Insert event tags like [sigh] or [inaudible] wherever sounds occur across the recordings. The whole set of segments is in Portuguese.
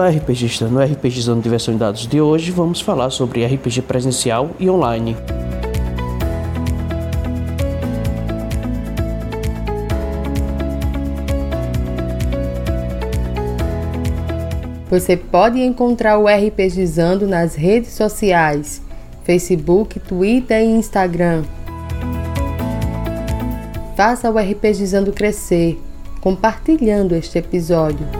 Olá, RPGista. No RPGizando Diversão e Dados de hoje, vamos falar sobre RPG presencial e online. Você pode encontrar o RPGizando nas redes sociais: Facebook, Twitter e Instagram. Faça o RPGizando crescer, compartilhando este episódio.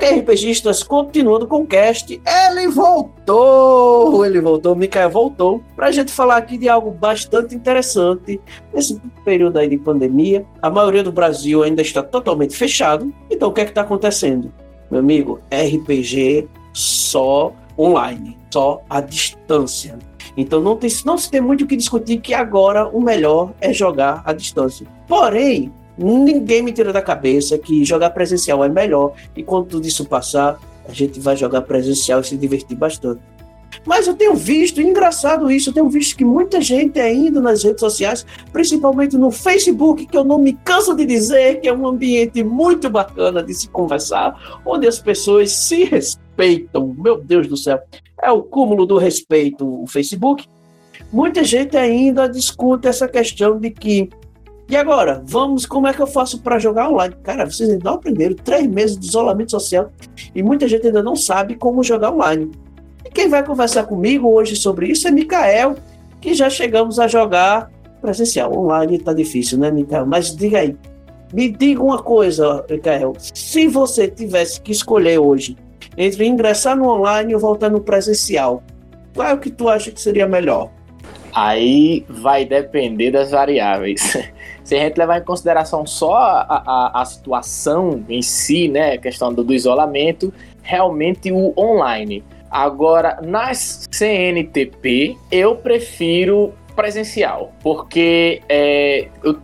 Ok, RPGistas, continuando com o cast, ele voltou! Ele voltou, o voltou, para a gente falar aqui de algo bastante interessante. Nesse período aí de pandemia, a maioria do Brasil ainda está totalmente fechado. Então, o que é que está acontecendo? Meu amigo, RPG só online, só à distância. Então não, tem, não se tem muito o que discutir que agora o melhor é jogar à distância. Porém, Ninguém me tira da cabeça que jogar presencial é melhor e quando tudo isso passar, a gente vai jogar presencial e se divertir bastante. Mas eu tenho visto, engraçado isso, eu tenho visto que muita gente ainda nas redes sociais, principalmente no Facebook, que eu não me canso de dizer que é um ambiente muito bacana de se conversar, onde as pessoas se respeitam. Meu Deus do céu, é o cúmulo do respeito o Facebook. Muita gente ainda discute essa questão de que e agora, vamos, como é que eu faço para jogar online? Cara, vocês ainda aprenderam três meses de isolamento social e muita gente ainda não sabe como jogar online. E quem vai conversar comigo hoje sobre isso é Mikael, que já chegamos a jogar presencial. Online tá difícil, né, Mikael? Mas diga aí, me diga uma coisa, Mikael. Se você tivesse que escolher hoje entre ingressar no online ou voltar no presencial, qual é o que tu acha que seria melhor? Aí vai depender das variáveis. [laughs] Se a gente levar em consideração só a, a, a situação em si, né, a questão do, do isolamento, realmente o online. Agora, nas CNTP, eu prefiro presencial, porque é, eu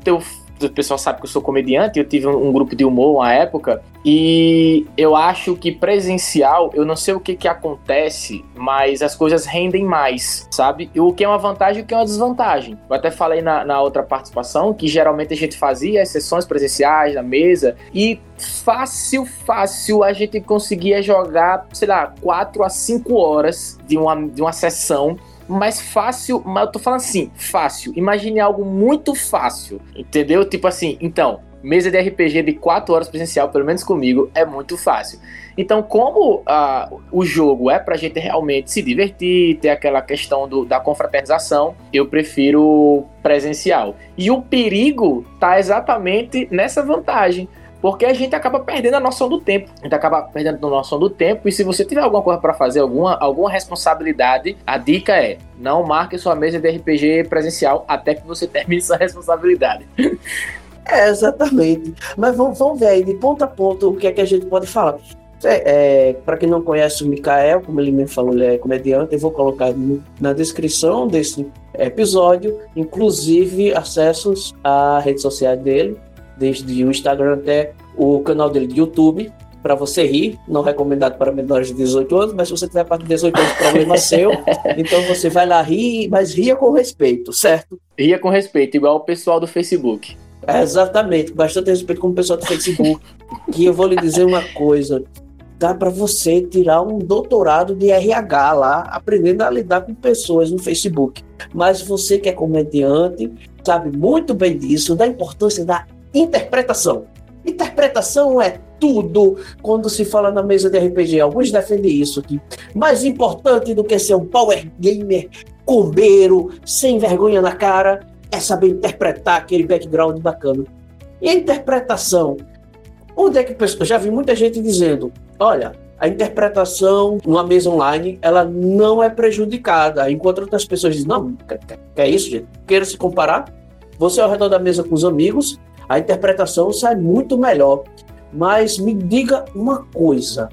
o pessoal sabe que eu sou comediante, eu tive um, grupo de humor uma época, e eu acho que presencial, eu não sei o que que acontece, mas as coisas rendem mais, sabe? E o que é uma vantagem e o que é uma desvantagem. Eu até falei na, na outra participação que geralmente a gente fazia as sessões presenciais na mesa e fácil, fácil a gente conseguia jogar, sei lá, 4 a 5 horas de uma, de uma sessão mais fácil, mas eu tô falando assim, fácil. Imagine algo muito fácil, entendeu? Tipo assim, então, mesa de RPG de 4 horas presencial, pelo menos comigo, é muito fácil. Então, como uh, o jogo é pra gente realmente se divertir, ter aquela questão do, da confraternização, eu prefiro presencial. E o perigo tá exatamente nessa vantagem porque a gente acaba perdendo a noção do tempo. A gente acaba perdendo a noção do tempo. E se você tiver alguma coisa para fazer, alguma, alguma responsabilidade, a dica é: não marque sua mesa de RPG presencial até que você [laughs] termine sua responsabilidade. É, exatamente. Mas vamos, vamos ver aí, de ponta a ponta, o que é que a gente pode falar. É, é, para quem não conhece o Mikael, como ele me falou, ele é comediante, eu vou colocar no, na descrição desse episódio, inclusive acessos à rede social dele, desde o Instagram até o canal dele de YouTube, para você rir, não recomendado para menores de 18 anos, mas se você tiver para de 18 anos, problema seu. [laughs] Então você vai lá rir, mas ria com respeito, certo? Ria com respeito, igual o pessoal do Facebook. É, exatamente, bastante respeito com o pessoal do Facebook. e eu vou lhe dizer uma coisa: dá para você tirar um doutorado de RH lá, aprendendo a lidar com pessoas no Facebook. Mas você que é comediante, sabe muito bem disso, da importância da interpretação. Interpretação é tudo quando se fala na mesa de RPG. Alguns defendem isso aqui. Mais importante do que ser um power gamer, combeiro, sem vergonha na cara, é saber interpretar aquele background bacana. E a interpretação? Onde é que já vi muita gente dizendo: olha, a interpretação numa mesa online ela não é prejudicada, enquanto outras pessoas dizem: não, que é isso, gente? Queira se comparar? Você ao redor da mesa com os amigos, a interpretação sai muito melhor. Mas me diga uma coisa: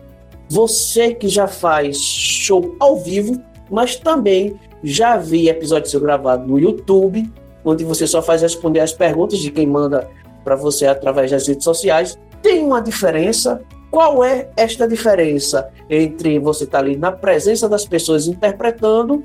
você que já faz show ao vivo, mas também já vi episódio seu gravado no YouTube, onde você só faz responder as perguntas de quem manda para você através das redes sociais. Tem uma diferença? Qual é esta diferença entre você estar tá ali na presença das pessoas interpretando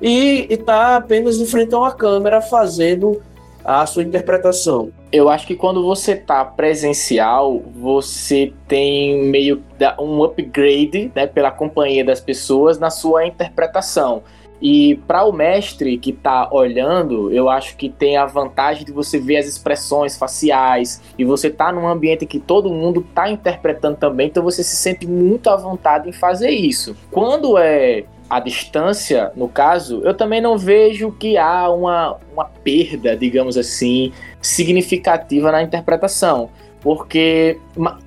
e estar tá apenas em frente a uma câmera fazendo a sua interpretação? Eu acho que quando você tá presencial, você tem meio um upgrade né, pela companhia das pessoas na sua interpretação. E para o mestre que está olhando, eu acho que tem a vantagem de você ver as expressões faciais e você tá num ambiente que todo mundo está interpretando também, então você se sente muito à vontade em fazer isso. Quando é a distância, no caso, eu também não vejo que há uma, uma perda, digamos assim, significativa na interpretação. Porque.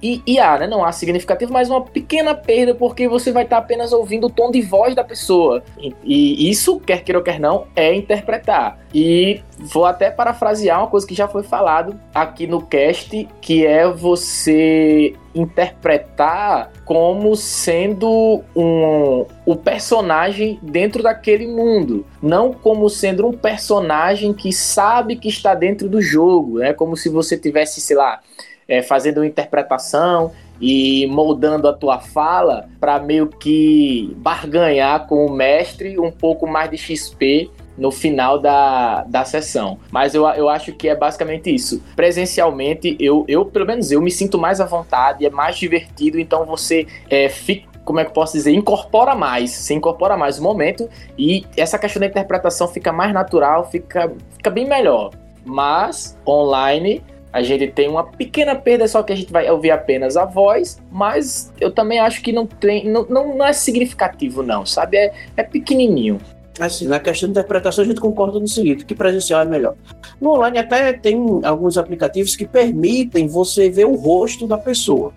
E, e há, né? Não há significativo, mas uma pequena perda, porque você vai estar apenas ouvindo o tom de voz da pessoa. E, e isso, quer queira ou quer não, é interpretar. E vou até parafrasear uma coisa que já foi falado aqui no cast, que é você interpretar como sendo um, o personagem dentro daquele mundo, não como sendo um personagem que sabe que está dentro do jogo, é né? como se você tivesse, sei lá, é, fazendo uma interpretação e moldando a tua fala para meio que barganhar com o mestre um pouco mais de XP no final da, da sessão. Mas eu, eu acho que é basicamente isso. Presencialmente, eu, eu, pelo menos eu, me sinto mais à vontade, é mais divertido, então você é, fica como é que eu posso dizer, incorpora mais, se incorpora mais o momento e essa questão da interpretação fica mais natural, fica, fica bem melhor. Mas online a gente tem uma pequena perda, só que a gente vai ouvir apenas a voz, mas eu também acho que não tem, não, não, não é significativo não, sabe? É, é pequenininho. Assim, na questão de interpretação a gente concorda no seguinte, que presencial é melhor. No online até tem alguns aplicativos que permitem você ver o rosto da pessoa.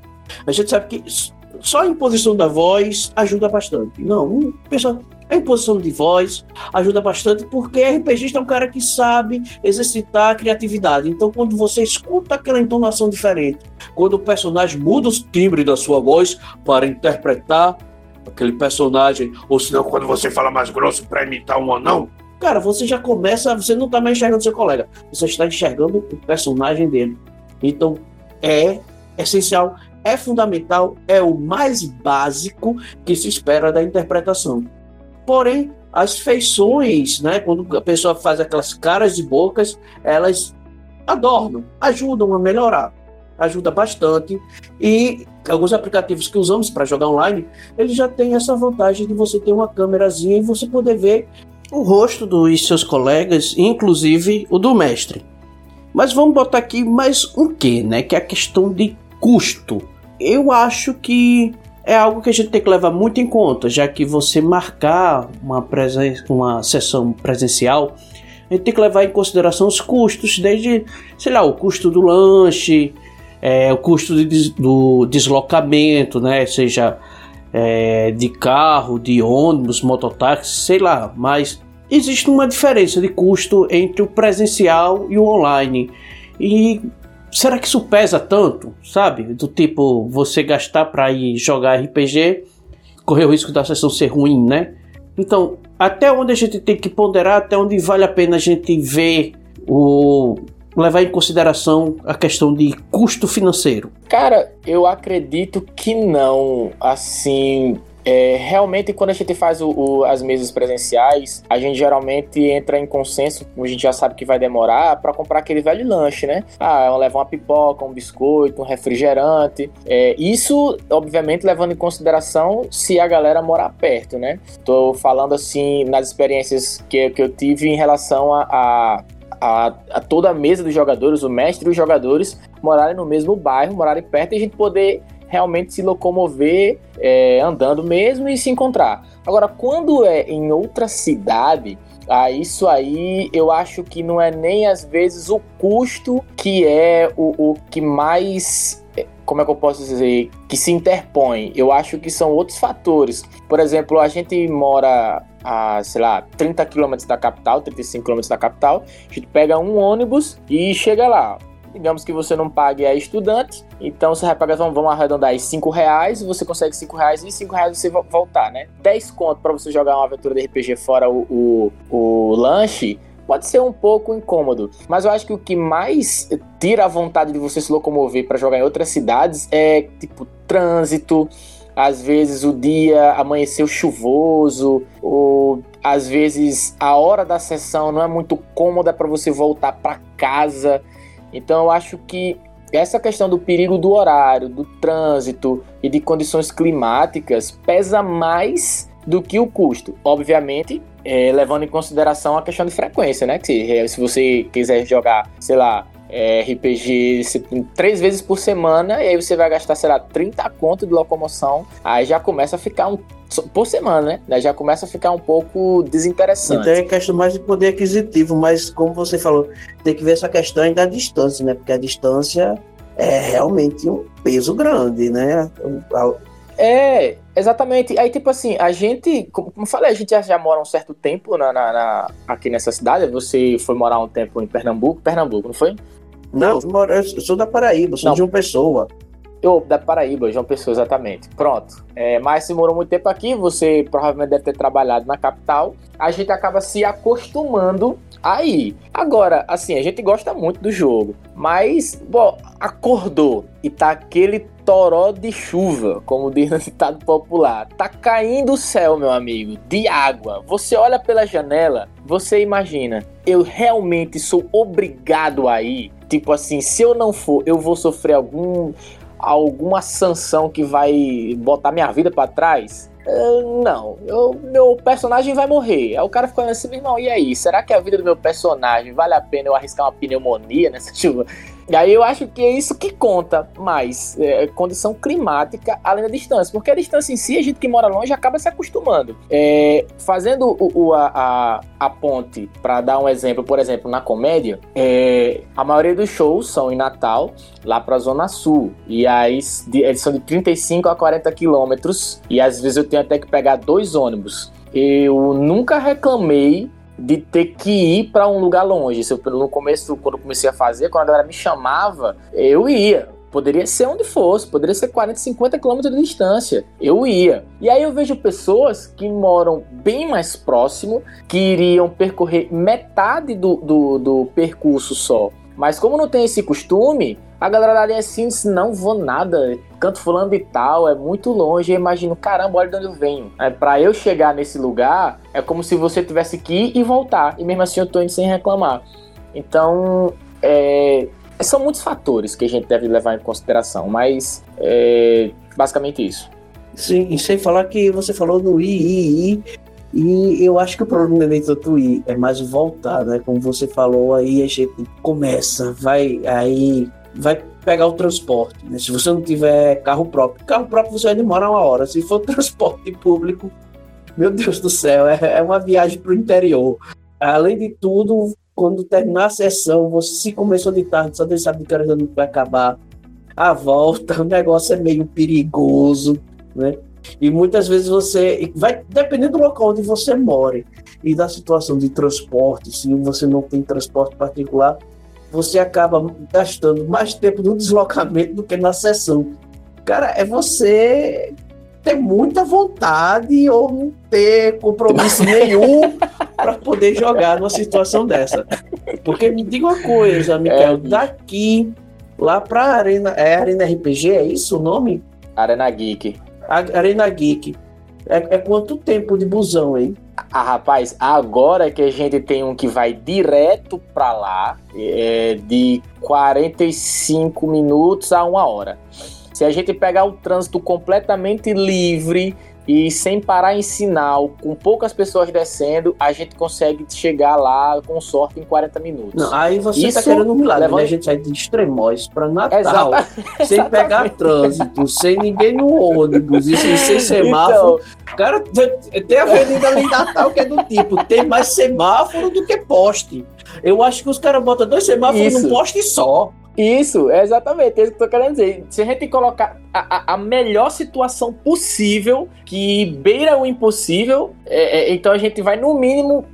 A gente sabe que só a imposição da voz ajuda bastante. Não, pessoa a imposição de voz ajuda bastante porque RPGista é um cara que sabe exercitar a criatividade. Então, quando você escuta aquela entonação diferente, quando o personagem muda o timbre da sua voz para interpretar aquele personagem, ou senão quando você fala mais grosso para imitar um anão, cara, você já começa, você não está mais enxergando seu colega, você está enxergando o personagem dele. Então, é essencial, é fundamental, é o mais básico que se espera da interpretação. Porém, as feições, né, quando a pessoa faz aquelas caras e bocas, elas adornam, ajudam a melhorar, ajuda bastante. E alguns aplicativos que usamos para jogar online, eles já têm essa vantagem de você ter uma câmerazinha e você poder ver o rosto dos seus colegas, inclusive o do mestre. Mas vamos botar aqui mais um que, né, que é a questão de custo. Eu acho que é algo que a gente tem que levar muito em conta, já que você marcar uma, presen uma sessão presencial, a gente tem que levar em consideração os custos, desde, sei lá, o custo do lanche, é, o custo de, do deslocamento, né? Seja é, de carro, de ônibus, mototáxi, sei lá, mas existe uma diferença de custo entre o presencial e o online. E será que isso pesa tanto, sabe? Do tipo, você gastar para ir jogar RPG, correr o risco da sessão ser ruim, né? Então, até onde a gente tem que ponderar, até onde vale a pena a gente ver o levar em consideração a questão de custo financeiro? Cara, eu acredito que não. Assim, é, realmente, quando a gente faz o, o, as mesas presenciais, a gente geralmente entra em consenso, a gente já sabe que vai demorar, para comprar aquele velho lanche, né? Ah, leva uma pipoca, um biscoito, um refrigerante. É, isso, obviamente, levando em consideração se a galera morar perto, né? Tô falando assim nas experiências que, que eu tive em relação a, a a, a, toda a mesa dos jogadores, o mestre e os jogadores morarem no mesmo bairro, morarem perto e a gente poder realmente se locomover é, andando mesmo e se encontrar. Agora, quando é em outra cidade, ah, isso aí eu acho que não é nem às vezes o custo que é o, o que mais é, como é que eu posso dizer, que se interpõe. Eu acho que são outros fatores. Por exemplo, a gente mora a, sei lá, 30 quilômetros da capital, 35 quilômetros da capital, a gente pega um ônibus e chega lá digamos que você não pague a estudante, então você vai pagar, vamos, vamos arredondar aí 5 reais, você consegue 5 reais e 5 reais você voltar, né? 10 conto para você jogar uma aventura de RPG fora o, o, o lanche, pode ser um pouco incômodo, mas eu acho que o que mais tira a vontade de você se locomover para jogar em outras cidades é tipo trânsito, às vezes o dia amanheceu chuvoso, ou às vezes a hora da sessão não é muito cômoda para você voltar para casa. Então eu acho que essa questão do perigo do horário, do trânsito e de condições climáticas pesa mais do que o custo. Obviamente, é, levando em consideração a questão de frequência, né? Que se, se você quiser jogar, sei lá, é, RPG três vezes por semana, e aí você vai gastar, sei lá, 30 conto de locomoção, aí já começa a ficar um. Por semana, né? Já começa a ficar um pouco desinteressante. Então é questão mais de poder aquisitivo, mas como você falou, tem que ver essa questão da distância, né? Porque a distância é realmente um peso grande, né? É, exatamente. Aí, tipo assim, a gente, como, como falei, a gente já, já mora um certo tempo na, na, na, aqui nessa cidade. Você foi morar um tempo em Pernambuco, Pernambuco, não foi? Não, eu sou da Paraíba, sou não. de uma pessoa. Eu, da Paraíba, João Pessoa, exatamente. Pronto. É, mas se morou muito tempo aqui, você provavelmente deve ter trabalhado na capital. A gente acaba se acostumando aí. Agora, assim, a gente gosta muito do jogo. Mas, bom, acordou e tá aquele toró de chuva, como [laughs] diz no ditado popular. Tá caindo o céu, meu amigo, de água. Você olha pela janela, você imagina, eu realmente sou obrigado a ir Tipo assim, se eu não for, eu vou sofrer algum alguma sanção que vai botar minha vida para trás? Uh, não, eu, meu personagem vai morrer. Aí o cara fica assim, meu irmão, e aí? Será que a vida do meu personagem vale a pena eu arriscar uma pneumonia nessa [laughs] chuva? E aí eu acho que é isso que conta mais, é, condição climática além da distância, porque a distância em si, a gente que mora longe acaba se acostumando. É, fazendo o, o, a, a, ponte, para dar um exemplo, por exemplo, na comédia, é, a maioria dos shows são em Natal, lá para a Zona Sul, e aí eles são de 35 a 40 quilômetros, e às vezes eu tenho até que pegar dois ônibus. Eu nunca reclamei de ter que ir para um lugar longe. Se eu, no começo, quando eu comecei a fazer, quando a galera me chamava, eu ia. Poderia ser onde fosse, poderia ser 40, 50 quilômetros de distância. Eu ia. E aí eu vejo pessoas que moram bem mais próximo, que iriam percorrer metade do, do, do percurso só. Mas como não tem esse costume, a galera da linha assim disse, não vou nada, canto fulano e tal, é muito longe, eu imagino, caramba, olha de onde eu venho. É, para eu chegar nesse lugar, é como se você tivesse que ir e voltar, e mesmo assim eu tô indo sem reclamar. Então, é, são muitos fatores que a gente deve levar em consideração, mas é basicamente isso. Sim, e sem falar que você falou do II, e eu acho que o problema do Twitter é mais voltar, né? Como você falou, aí a gente começa, vai aí vai pegar o transporte. Né? Se você não tiver carro próprio, carro próprio você vai demorar uma hora. Se for [laughs] transporte público, meu Deus do céu, é, é uma viagem para o interior. Além de tudo, quando terminar a sessão, você se começou de tarde, só Deus sabe que hora vai acabar. A volta, o negócio é meio perigoso, né? E muitas vezes você vai dependendo do local onde você mora e da situação de transporte, se você não tem transporte particular, você acaba gastando mais tempo no deslocamento do que na sessão. Cara, é você ter muita vontade ou não ter compromisso nenhum [laughs] para poder jogar numa situação dessa. Porque me diga uma coisa, Michael, é. daqui lá para Arena, é Arena RPG, é isso o nome? Arena Geek. Arena Geek. É, é quanto tempo de busão, hein? Ah, rapaz, agora que a gente tem um que vai direto para lá, é de 45 minutos a uma hora. Se a gente pegar o trânsito completamente livre e sem parar em sinal, com poucas pessoas descendo, a gente consegue chegar lá com sorte em 40 minutos. Não, aí você tá Isso tá querendo um milagre, levando... né? A gente sai de Extremóis para Natal, Exata... sem [laughs] pegar trânsito, sem ninguém no ônibus, e sem, sem semáforo. Então... Cara, tem a avenida ali Natal que é do tipo, tem mais semáforo do que poste. Eu acho que os caras botam dois semáforos Isso. num poste só. Isso, é exatamente isso que eu tô querendo dizer. Se a gente colocar a, a melhor situação possível, que beira o impossível, é, é, então a gente vai no mínimo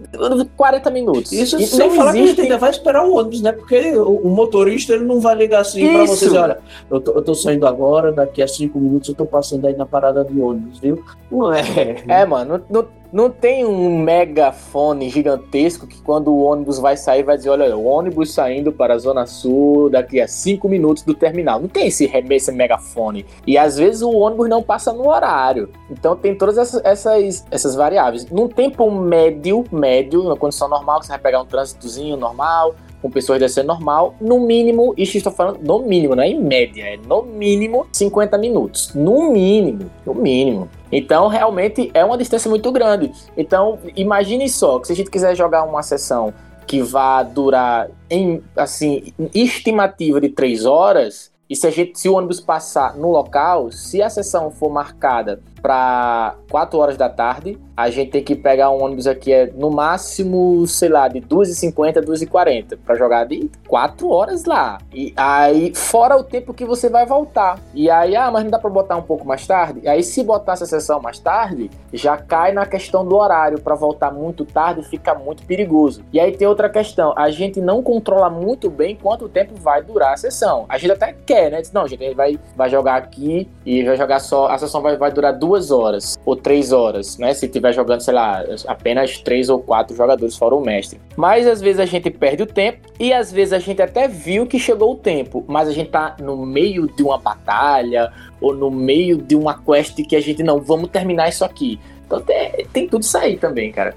40 minutos. Isso e sem falar existe... que a gente ainda vai esperar o ônibus, né? Porque o, o motorista ele não vai ligar assim para vocês, olha, eu tô, eu tô, saindo agora, daqui a 5 minutos eu tô passando aí na parada de ônibus, viu? Não é. É, mano, não, não não tem um megafone gigantesco que quando o ônibus vai sair vai dizer, olha, o ônibus saindo para a Zona Sul daqui a cinco minutos do terminal. Não tem esse, esse megafone. E às vezes o ônibus não passa no horário. Então tem todas essas, essas, essas variáveis. Num tempo médio, médio, na condição normal, que você vai pegar um trânsitozinho normal, com pessoas descendo normal, no mínimo, isso estou falando no mínimo, não é em média, é no mínimo 50 minutos. No mínimo, no mínimo. Então, realmente é uma distância muito grande. Então, imagine só que se a gente quiser jogar uma sessão que vá durar em assim estimativa de três horas, e se, a gente, se o ônibus passar no local, se a sessão for marcada para 4 horas da tarde, a gente tem que pegar um ônibus aqui é no máximo, sei lá, de 2h50, 2h40 para jogar de 4 horas lá. E aí, fora o tempo que você vai voltar. E aí, ah, mas não dá para botar um pouco mais tarde? E aí, se botar essa sessão mais tarde, já cai na questão do horário. Para voltar muito tarde, fica muito perigoso. E aí tem outra questão: a gente não controla muito bem quanto tempo vai durar a sessão. A gente até quer, né? Diz, não, gente, a gente vai, vai jogar aqui e vai jogar só. A sessão vai, vai durar duas duas horas ou três horas, né? Se tiver jogando, sei lá, apenas três ou quatro jogadores fora o mestre. Mas às vezes a gente perde o tempo e às vezes a gente até viu que chegou o tempo, mas a gente tá no meio de uma batalha ou no meio de uma quest que a gente não, vamos terminar isso aqui. Então tem, tem tudo isso aí também, cara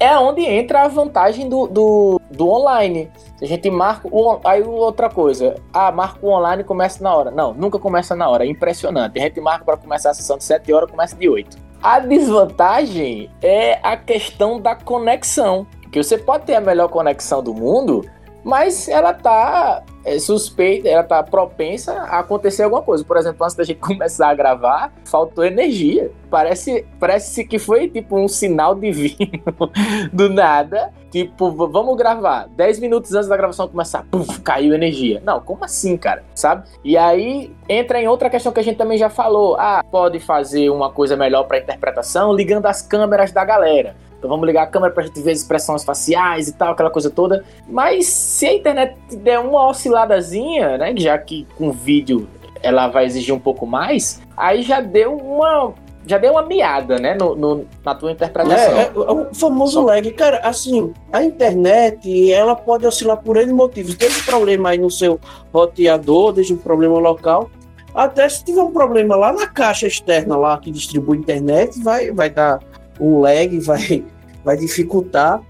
é onde entra a vantagem do, do, do online. A gente marca. O, aí outra coisa. Ah, marca o online e começa na hora. Não, nunca começa na hora. É impressionante. A gente marca para começar a sessão de 7 horas, começa de 8. A desvantagem é a questão da conexão. Que você pode ter a melhor conexão do mundo, mas ela tá é, suspeita, ela tá propensa a acontecer alguma coisa. Por exemplo, antes da gente [laughs] começar a gravar, faltou energia. Parece, parece que foi tipo um sinal divino [laughs] do nada. Tipo, vamos gravar. 10 minutos antes da gravação começar, puf, caiu energia. Não, como assim, cara? Sabe? E aí entra em outra questão que a gente também já falou. Ah, pode fazer uma coisa melhor para interpretação ligando as câmeras da galera. Então vamos ligar a câmera pra gente ver as expressões faciais e tal, aquela coisa toda. Mas se a internet der uma osciladazinha, né? Já que com vídeo ela vai exigir um pouco mais, aí já deu uma. Já deu uma miada, né, no, no na tua interpretação. É, é, é, o famoso lag. Cara, assim, a internet, ela pode oscilar por N motivos. Desde problema aí no seu roteador, desde um problema local, até se tiver um problema lá na caixa externa lá que distribui a internet, vai, vai dar um lag, vai, [laughs] vai dificultar.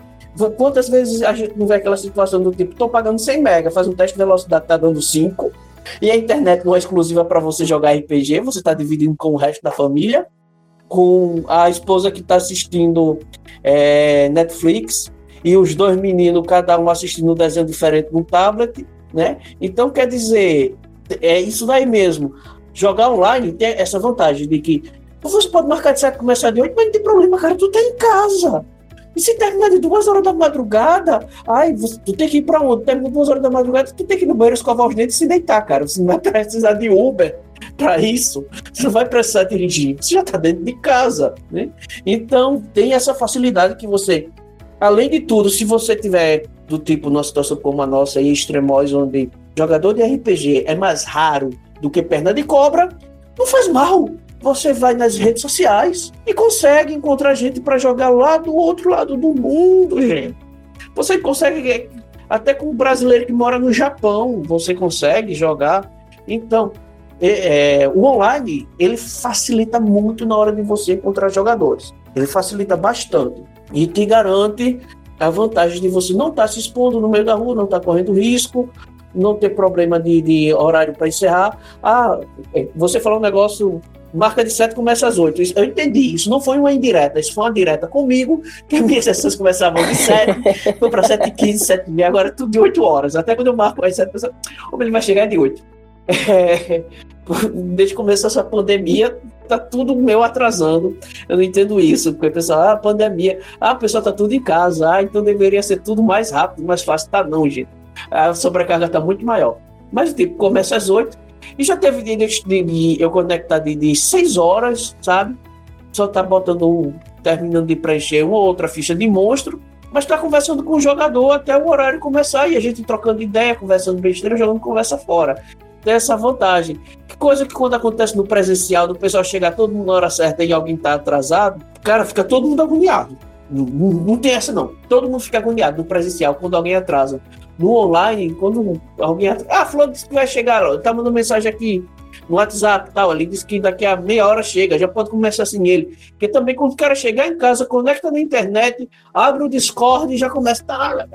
Quantas vezes a gente não vê aquela situação do tipo, estou pagando 100 mega, faz um teste de velocidade, tá dando 5, e a internet não é exclusiva para você jogar RPG, você está dividindo com o resto da família, com a esposa que está assistindo é, Netflix, e os dois meninos, cada um assistindo um desenho diferente no tablet, né? Então, quer dizer, é isso daí mesmo. Jogar online tem essa vantagem de que você pode marcar de 7 e começar de 8, mas não tem problema, cara. Tu tá em casa. E se terminar de duas horas da madrugada, ai, você, tu tem que ir pra onde? Termina duas horas da madrugada, tu tem que ir no banheiro escovar os dentes e se deitar, cara. Você não vai [laughs] precisar de Uber para isso. Você não vai precisar dirigir. Você já tá dentro de casa, né? Então, tem essa facilidade que você, além de tudo, se você tiver do tipo numa situação como a nossa aí, extremóis, onde jogador de RPG é mais raro do que perna de cobra, não faz mal você vai nas redes sociais e consegue encontrar gente para jogar lá do outro lado do mundo, gente. Você consegue, até com o brasileiro que mora no Japão, você consegue jogar. Então, é, é, o online, ele facilita muito na hora de você encontrar jogadores. Ele facilita bastante. E te garante a vantagem de você não estar tá se expondo no meio da rua, não estar tá correndo risco, não ter problema de, de horário para encerrar. Ah, é, você falou um negócio marca de 7 começa às 8. eu entendi. Isso não foi uma indireta, isso foi uma direta comigo, que as minhas sessões começavam de 7, [laughs] foi para 7 e 15, 7 e meia, agora é tudo de 8 horas. Até quando eu marco às 7, eu como ele vai chegar de 8. É, [laughs] desde que começou essa pandemia, tá tudo meu atrasando. Eu não entendo isso, porque o pessoal, ah, pandemia, ah, o pessoal tá tudo em casa, ah, então deveria ser tudo mais rápido, mais fácil. Tá não, gente. A sobrecarga tá muito maior. Mas tipo, começa às 8. E já teve dia de, de, de eu conectar de, de 6 horas, sabe? Só tá botando, terminando de preencher uma ou outra ficha de monstro, mas tá conversando com o jogador até o horário começar e a gente trocando ideia, conversando besteira, jogando conversa fora. Tem essa vantagem. Que coisa que quando acontece no presencial, do pessoal chegar todo mundo na hora certa e alguém tá atrasado, cara, fica todo mundo agoniado. Não, não, não tem essa não. Todo mundo fica agoniado no presencial quando alguém atrasa. No online, quando alguém. Ah, fulano disse que vai chegar, ó, tá mandando mensagem aqui no WhatsApp tal. Ele disse que daqui a meia hora chega, já pode começar assim ele. Porque também quando o cara chegar em casa, conecta na internet, abre o Discord e já começa. Tá,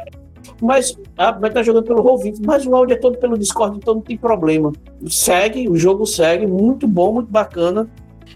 mas ah, vai estar tá jogando pelo Roll20, mas o áudio é todo pelo Discord, então não tem problema. Segue, o jogo segue, muito bom, muito bacana.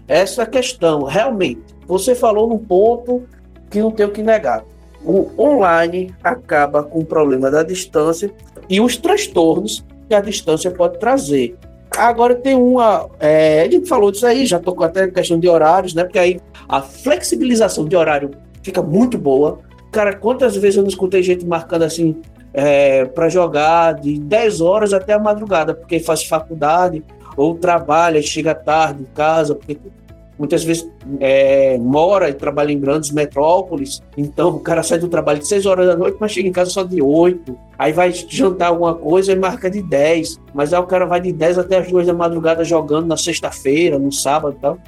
Essa questão, realmente, você falou num ponto que não tem o que negar o online acaba com o problema da distância e os transtornos que a distância pode trazer. Agora tem uma. É, a gente falou disso aí, já tocou até questão de horários, né? Porque aí a flexibilização de horário fica muito boa. Cara, quantas vezes eu não escutei gente marcando assim é, para jogar de 10 horas até a madrugada, porque faz faculdade ou trabalha, chega tarde em casa, porque muitas vezes é, mora e trabalha em grandes metrópoles, então o cara sai do trabalho de 6 horas da noite, mas chega em casa só de 8, aí vai jantar alguma coisa e marca de 10, mas aí o cara vai de 10 até as 2 da madrugada jogando na sexta-feira, no sábado e tal.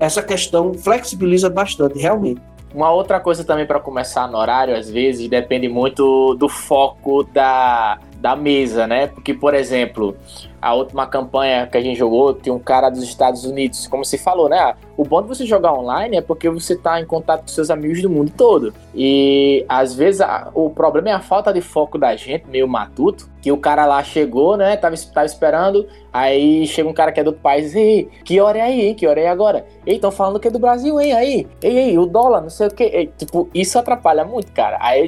Essa questão flexibiliza bastante, realmente. Uma outra coisa também para começar no horário, às vezes, depende muito do foco da, da mesa, né? Porque, por exemplo, a última campanha que a gente jogou, tinha um cara dos Estados Unidos, como se falou, né? O bom de você jogar online é porque você tá em contato com seus amigos do mundo todo. E às vezes a, o problema é a falta de foco da gente, meio matuto, que o cara lá chegou, né? Tava, tava esperando, aí chega um cara que é do outro país, e que hora é aí, hein? Que hora é agora? Ei, estão falando que é do Brasil, hein? Aí, ei, ei, o dólar, não sei o que. Ei, tipo, isso atrapalha muito, cara. Aí,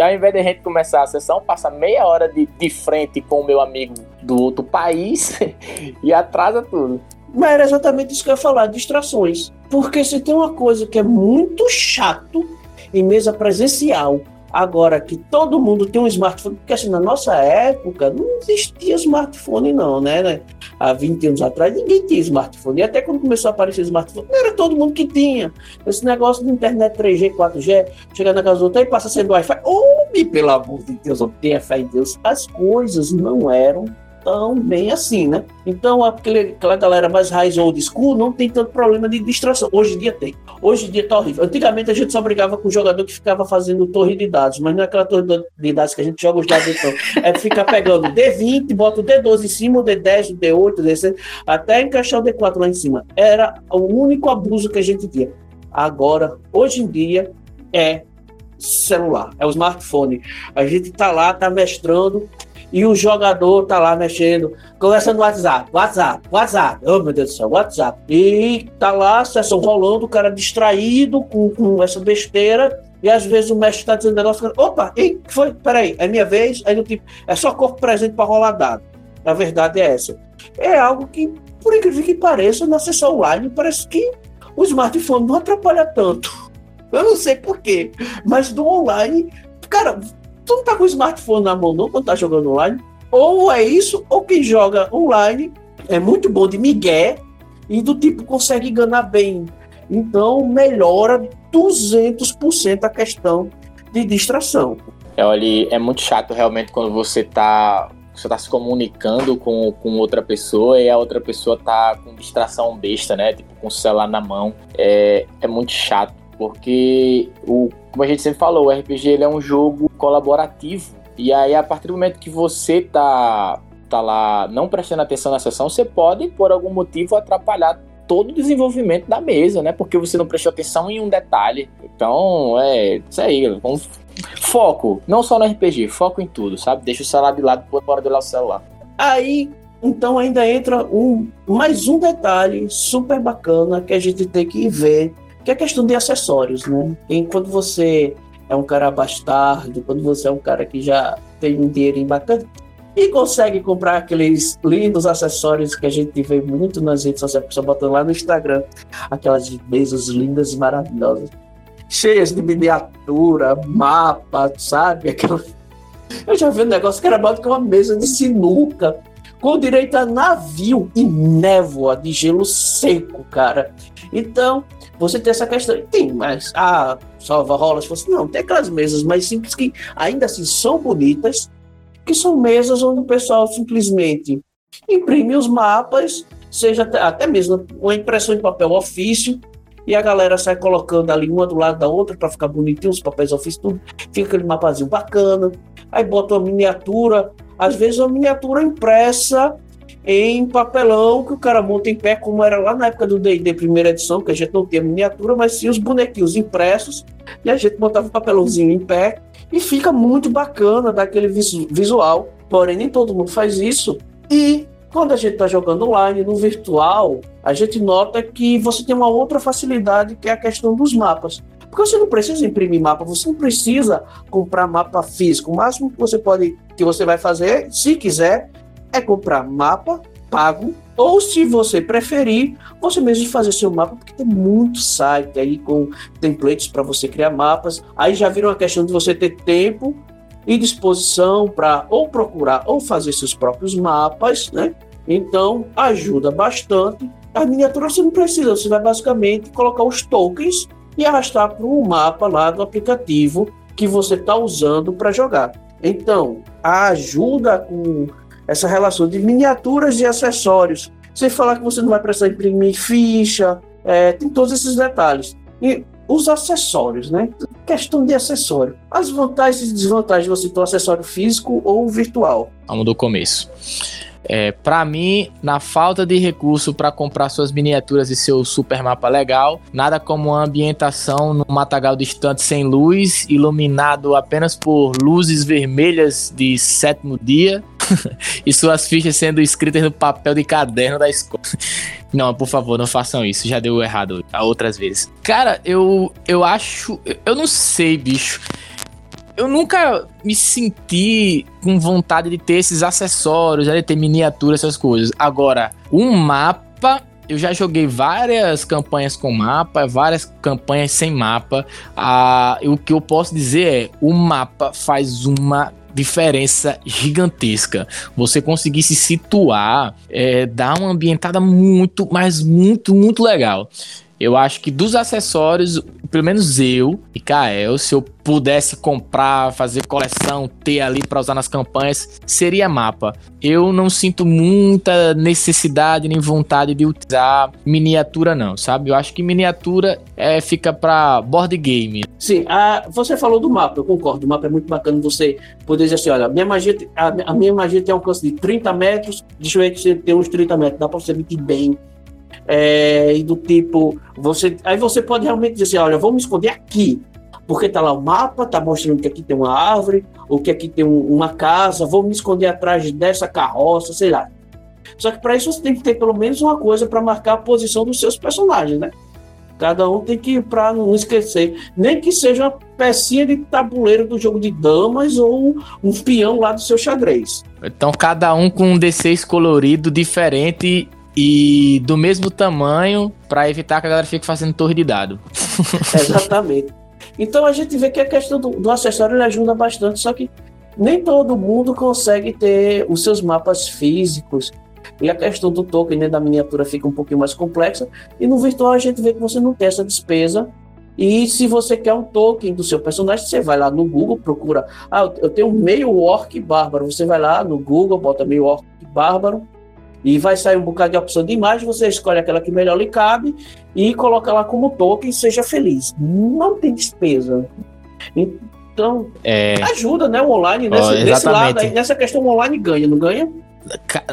ao invés de a gente começar a sessão, passa meia hora de, de frente com o meu amigo do outro país [laughs] e atrasa tudo. Mas era exatamente isso que eu ia falar, distrações. Porque se tem uma coisa que é muito chato em mesa presencial, agora que todo mundo tem um smartphone, porque assim, na nossa época não existia smartphone não, né? Há 20 anos atrás ninguém tinha smartphone. E até quando começou a aparecer smartphone, não era todo mundo que tinha. Esse negócio de internet 3G, 4G, chegar na casa do outro e passa sendo Wi-Fi. Homem, pelo amor de Deus, tenha fé em Deus. As coisas não eram tão bem assim, né? Então, aquele, aquela galera mais raiz school não tem tanto problema de distração. Hoje em dia tem. Hoje em dia tá horrível. Antigamente a gente só brigava com o jogador que ficava fazendo torre de dados, mas não é aquela torre de dados que a gente joga os dados então. É ficar pegando D20, bota o D12 em cima, o D10, o D8, o D6, até encaixar o D4 lá em cima. Era o único abuso que a gente tinha. Agora, hoje em dia, é celular, é o smartphone. A gente tá lá, tá mestrando, e o jogador tá lá mexendo, conversando no WhatsApp, WhatsApp, WhatsApp, oh meu Deus do céu, WhatsApp. E tá lá a sessão rolando, o cara distraído com, com essa besteira, e às vezes o mestre tá dizendo negócio, opa, que foi? Peraí, é minha vez, aí no tipo, é só corpo presente para rolar dado. A verdade é essa. É algo que, por incrível que pareça, na sessão online parece que o smartphone não atrapalha tanto. [laughs] Eu não sei porquê, mas do online, cara, tu não tá com o smartphone na mão não quando tá jogando online. Ou é isso, ou quem joga online é muito bom de migué e do tipo consegue enganar bem. Então melhora 200% a questão de distração. É, olha, é muito chato realmente quando você tá você tá se comunicando com, com outra pessoa e a outra pessoa tá com distração besta, né? Tipo, com o celular na mão. É, é muito chato, porque o como a gente sempre falou, o RPG ele é um jogo colaborativo. E aí, a partir do momento que você tá, tá lá não prestando atenção na sessão, você pode, por algum motivo, atrapalhar todo o desenvolvimento da mesa, né? Porque você não prestou atenção em um detalhe. Então, é isso aí. Vamos... Foco, não só no RPG, foco em tudo, sabe? Deixa o celular de lado hora de olhar o celular. Aí, então, ainda entra um mais um detalhe super bacana que a gente tem que ver que é questão de acessórios, né? Enquanto você é um cara bastardo, quando você é um cara que já tem um dinheirinho bacana e consegue comprar aqueles lindos acessórios que a gente vê muito nas redes sociais, pessoal botando lá no Instagram, aquelas mesas lindas e maravilhosas, cheias de miniatura, mapa, sabe? Aquela... Eu já vi um negócio que era mais que uma mesa de sinuca, com direito a navio e névoa de gelo seco, cara. Então, você tem essa questão. Tem, mas ah, salva rolas, você não, tem aquelas mesas mais simples que ainda assim são bonitas, que são mesas onde o pessoal simplesmente imprime os mapas, seja até, até mesmo uma impressão em papel ofício, e a galera sai colocando ali uma do lado da outra para ficar bonitinho, os papéis ofício, tudo, fica aquele mapazinho bacana, aí bota uma miniatura, às vezes uma miniatura impressa em papelão que o cara monta em pé, como era lá na época do D&D primeira edição, que a gente não tinha miniatura, mas sim os bonequinhos impressos, e a gente montava um papelãozinho em pé, e fica muito bacana daquele visual. Porém, nem todo mundo faz isso. E quando a gente está jogando online, no virtual, a gente nota que você tem uma outra facilidade, que é a questão dos mapas. Porque você não precisa imprimir mapa, você não precisa comprar mapa físico. O máximo que você pode, que você vai fazer, se quiser, é comprar mapa pago, ou se você preferir, você mesmo fazer seu mapa, porque tem muito site aí com templates para você criar mapas. Aí já vira uma questão de você ter tempo e disposição para ou procurar ou fazer seus próprios mapas, né? Então ajuda bastante. A miniatura você não precisa, você vai basicamente colocar os tokens e arrastar para o mapa lá do aplicativo que você está usando para jogar. Então, ajuda com essa relação de miniaturas e acessórios, sem falar que você não vai precisar imprimir ficha, é, tem todos esses detalhes. E os acessórios, né? Questão de acessório. As vantagens e desvantagens de você ter um acessório físico ou virtual. Vamos do começo. É, para mim, na falta de recurso para comprar suas miniaturas e seu super mapa legal, nada como uma ambientação num matagal distante sem luz, iluminado apenas por luzes vermelhas de sétimo dia [laughs] e suas fichas sendo escritas no papel de caderno da escola. [laughs] Não, por favor, não façam isso. Já deu errado outras vezes. Cara, eu eu acho, eu não sei, bicho eu nunca me senti com vontade de ter esses acessórios, de ter miniatura, essas coisas. Agora, um mapa eu já joguei várias campanhas com mapa, várias campanhas sem mapa. Ah, o que eu posso dizer é: o mapa faz uma diferença gigantesca. Você conseguir se situar, é, dá uma ambientada muito, mas muito, muito legal. Eu acho que dos acessórios, pelo menos eu e Kael, se eu pudesse comprar, fazer coleção, ter ali para usar nas campanhas, seria mapa. Eu não sinto muita necessidade nem vontade de utilizar miniatura não, sabe? Eu acho que miniatura é, fica para board game. Sim, a, você falou do mapa, eu concordo. O mapa é muito bacana você poder dizer assim, olha, minha magia, a, a minha magia tem um alcance de 30 metros, deixa eu ver você tem uns 30 metros, dá para você medir bem é, e do tipo, você, aí você pode realmente dizer assim, olha, vamos esconder aqui, porque tá lá o mapa, tá mostrando que aqui tem uma árvore, ou que aqui tem um, uma casa, vou me esconder atrás dessa carroça, sei lá. Só que para isso você tem que ter pelo menos uma coisa para marcar a posição dos seus personagens, né? Cada um tem que, para não esquecer, nem que seja uma pecinha de tabuleiro do jogo de damas ou um peão lá do seu xadrez. Então, cada um com um D6 colorido diferente e do mesmo tamanho para evitar que a galera fique fazendo torre de dado. [laughs] Exatamente. Então a gente vê que a questão do, do acessório ajuda bastante, só que nem todo mundo consegue ter os seus mapas físicos. E a questão do token né, da miniatura fica um pouquinho mais complexa. E no virtual a gente vê que você não tem essa despesa. E se você quer um token do seu personagem, você vai lá no Google, procura. Ah, eu tenho meio orc bárbaro. Você vai lá no Google, bota meio orc bárbaro e vai sair um bocado de opção de imagem, você escolhe aquela que melhor lhe cabe e coloca lá como token e seja feliz. Não tem despesa. Então, é... ajuda, né? O online, nesse, oh, nesse lado aí, nessa questão, o online ganha, não ganha?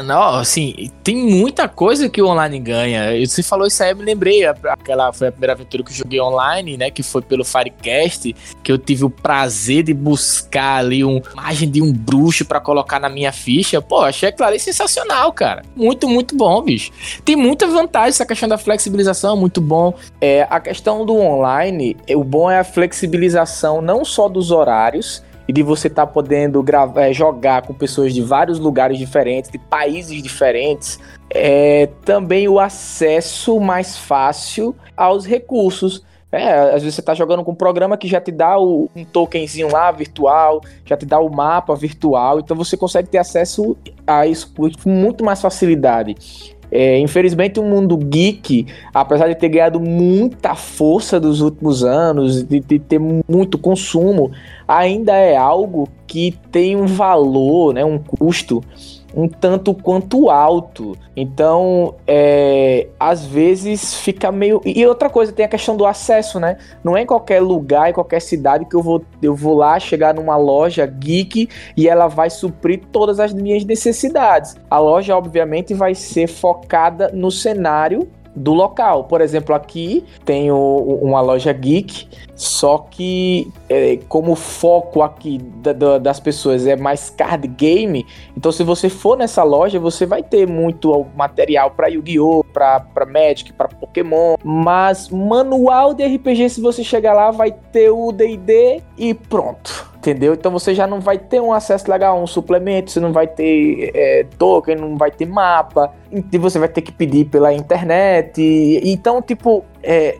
Não, assim, tem muita coisa que o online ganha. Você falou isso aí, eu me lembrei. Aquela foi a primeira aventura que eu joguei online, né? Que foi pelo Firecast, que eu tive o prazer de buscar ali uma imagem de um bruxo para colocar na minha ficha. Pô, achei aquilo ali sensacional, cara. Muito, muito bom, bicho. Tem muita vantagem essa questão da flexibilização, muito bom. É, a questão do online, o bom é a flexibilização não só dos horários, e de você estar tá podendo gravar, é, jogar com pessoas de vários lugares diferentes, de países diferentes, é também o acesso mais fácil aos recursos. É, às vezes você tá jogando com um programa que já te dá o, um tokenzinho lá virtual, já te dá o mapa virtual, então você consegue ter acesso a isso com muito mais facilidade. É, infelizmente, o mundo geek, apesar de ter ganhado muita força dos últimos anos, de, de, ter muito consumo, ainda é algo que tem um valor, né, um custo um tanto quanto alto. Então, é, às vezes fica meio. E outra coisa, tem a questão do acesso, né? Não é em qualquer lugar, em qualquer cidade que eu vou, eu vou lá chegar numa loja geek e ela vai suprir todas as minhas necessidades. A loja, obviamente, vai ser focada no cenário do local. Por exemplo, aqui tem o, uma loja geek, só que é, como o foco aqui da, da, das pessoas é mais card game, então se você for nessa loja, você vai ter muito material para Yu-Gi-Oh!, para Magic, para Pokémon, mas manual de RPG, se você chegar lá, vai ter o D&D e pronto entendeu? Então você já não vai ter um acesso legal a um suplemento, você não vai ter é, token, não vai ter mapa, e você vai ter que pedir pela internet. E, então, tipo. É,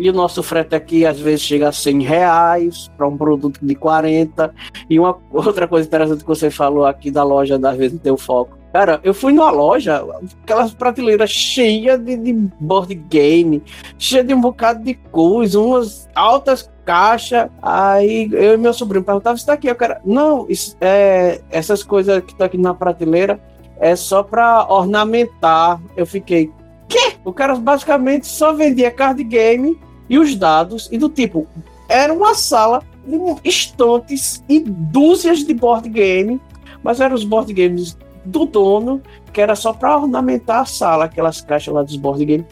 e o nosso frete aqui às vezes chega a 100 reais para um produto de 40. E uma outra coisa interessante que você falou aqui da loja, às vezes tem o foco. Cara, eu fui numa loja, aquelas prateleiras cheias de, de board game, cheia de um bocado de coisa, umas altas caixas. Aí eu e meu sobrinho perguntavam: Isso daqui, eu quero. Não, isso, é, essas coisas que estão aqui na prateleira é só para ornamentar. Eu fiquei, quê? O cara basicamente só vendia card game e os dados, e do tipo, era uma sala com estantes e dúzias de board game, mas eram os board games do dono, que era só para ornamentar a sala, aquelas caixas lá dos board games,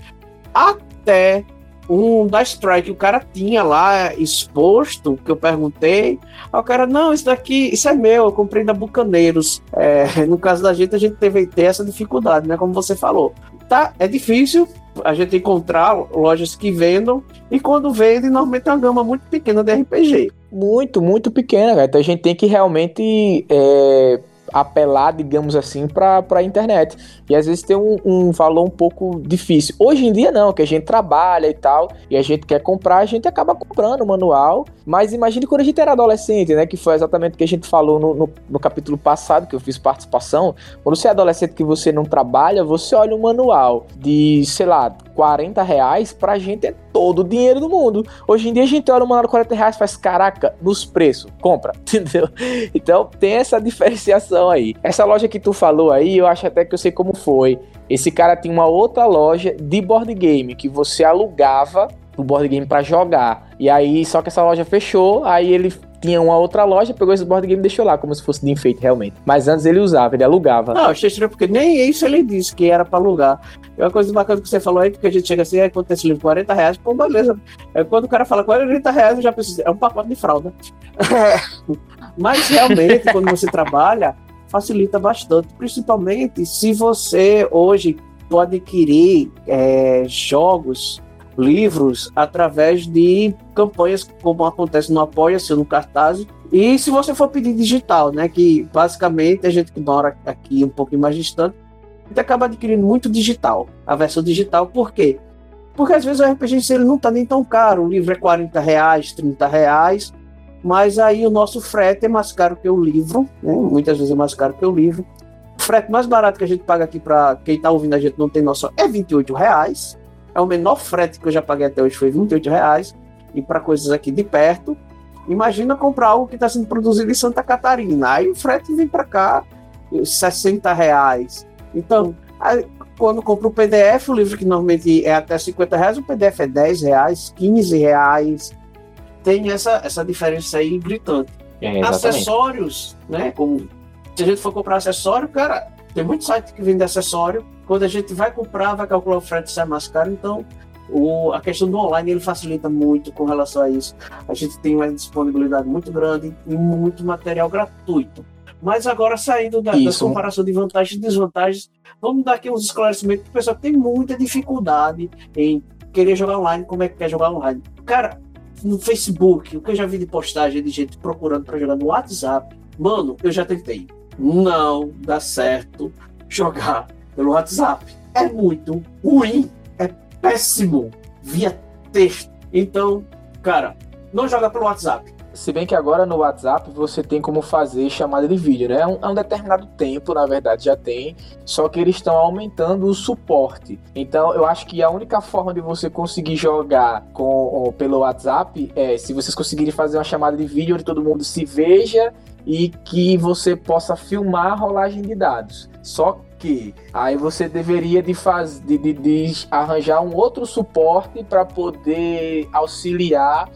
até um da Strike, o cara tinha lá exposto, que eu perguntei, o cara, não, isso daqui, isso é meu, eu comprei da Bucaneiros. É, no caso da gente, a gente teve essa dificuldade, né? Como você falou. Tá, é difícil a gente encontrar lojas que vendam, e quando vende, normalmente é uma gama muito pequena de RPG. Muito, muito pequena, cara. Então a gente tem que realmente. É apelar, digamos assim, para a internet. E às vezes tem um, um, valor um pouco difícil. Hoje em dia não, que a gente trabalha e tal, e a gente quer comprar, a gente acaba comprando o manual. Mas imagine quando a gente era adolescente, né? Que foi exatamente o que a gente falou no, no, no capítulo passado, que eu fiz participação. Quando você é adolescente que você não trabalha, você olha um manual de, sei lá, 40 reais, pra gente é todo o dinheiro do mundo. Hoje em dia a gente olha manual de 40 reais e faz, caraca, nos preços, compra, [laughs] entendeu? Então tem essa diferenciação aí. Essa loja que tu falou aí, eu acho até que eu sei como foi. Esse cara tinha uma outra loja de board game que você alugava o board game para jogar. E aí, só que essa loja fechou, aí ele tinha uma outra loja, pegou esse board game e deixou lá, como se fosse de enfeite, realmente. Mas antes ele usava, ele alugava. Não, achei estranho, porque nem isso ele disse que era pra alugar. É uma coisa bacana que você falou aí, porque a gente chega assim, aí quanto esse livro? 40 reais, pô, beleza. É, quando o cara fala 40 reais, eu já preciso. É um pacote de fralda. [laughs] Mas realmente, quando você trabalha, facilita bastante, principalmente se você hoje pode adquirir é, jogos livros através de campanhas como acontece no Apoia-se, no Cartaz. E se você for pedir digital, né, que basicamente a gente que mora aqui um pouquinho mais distante, a gente acaba adquirindo muito digital, a versão digital, por quê? Porque às vezes o RPG ele não está nem tão caro, o livro é 40 reais, 30 reais, mas aí o nosso frete é mais caro que o livro, né? muitas vezes é mais caro que o livro. O frete mais barato que a gente paga aqui para quem está ouvindo a gente não tem noção é 28 reais. É o menor frete que eu já paguei até hoje, foi 28 reais. E para coisas aqui de perto, imagina comprar algo que está sendo produzido em Santa Catarina. Aí o frete vem para cá, 60 reais. Então, aí, quando compro o PDF, o livro que normalmente é até 50 reais, o PDF é 10 reais, 15 reais. Tem essa, essa diferença aí gritante. É, Acessórios, né? Como se a gente for comprar acessório, cara, tem muito site que vende acessório quando a gente vai comprar, vai calcular o frete sai mais caro, então o, a questão do online ele facilita muito com relação a isso. A gente tem uma disponibilidade muito grande e muito material gratuito. Mas agora, saindo da, da comparação de vantagens e desvantagens, vamos dar aqui uns esclarecimentos o pessoal tem muita dificuldade em querer jogar online, como é que quer jogar online. Cara, no Facebook, o que eu já vi de postagem de gente procurando para jogar no WhatsApp, mano, eu já tentei. Não dá certo jogar pelo WhatsApp. É muito ruim, é péssimo via texto. Então, cara, não joga pelo WhatsApp. Se bem que agora no WhatsApp você tem como fazer chamada de vídeo, né? É um, é um determinado tempo, na verdade, já tem. Só que eles estão aumentando o suporte. Então eu acho que a única forma de você conseguir jogar com, pelo WhatsApp é se vocês conseguirem fazer uma chamada de vídeo onde todo mundo se veja e que você possa filmar a rolagem de dados. Só que aí você deveria de, de, de, de arranjar um outro suporte para poder auxiliar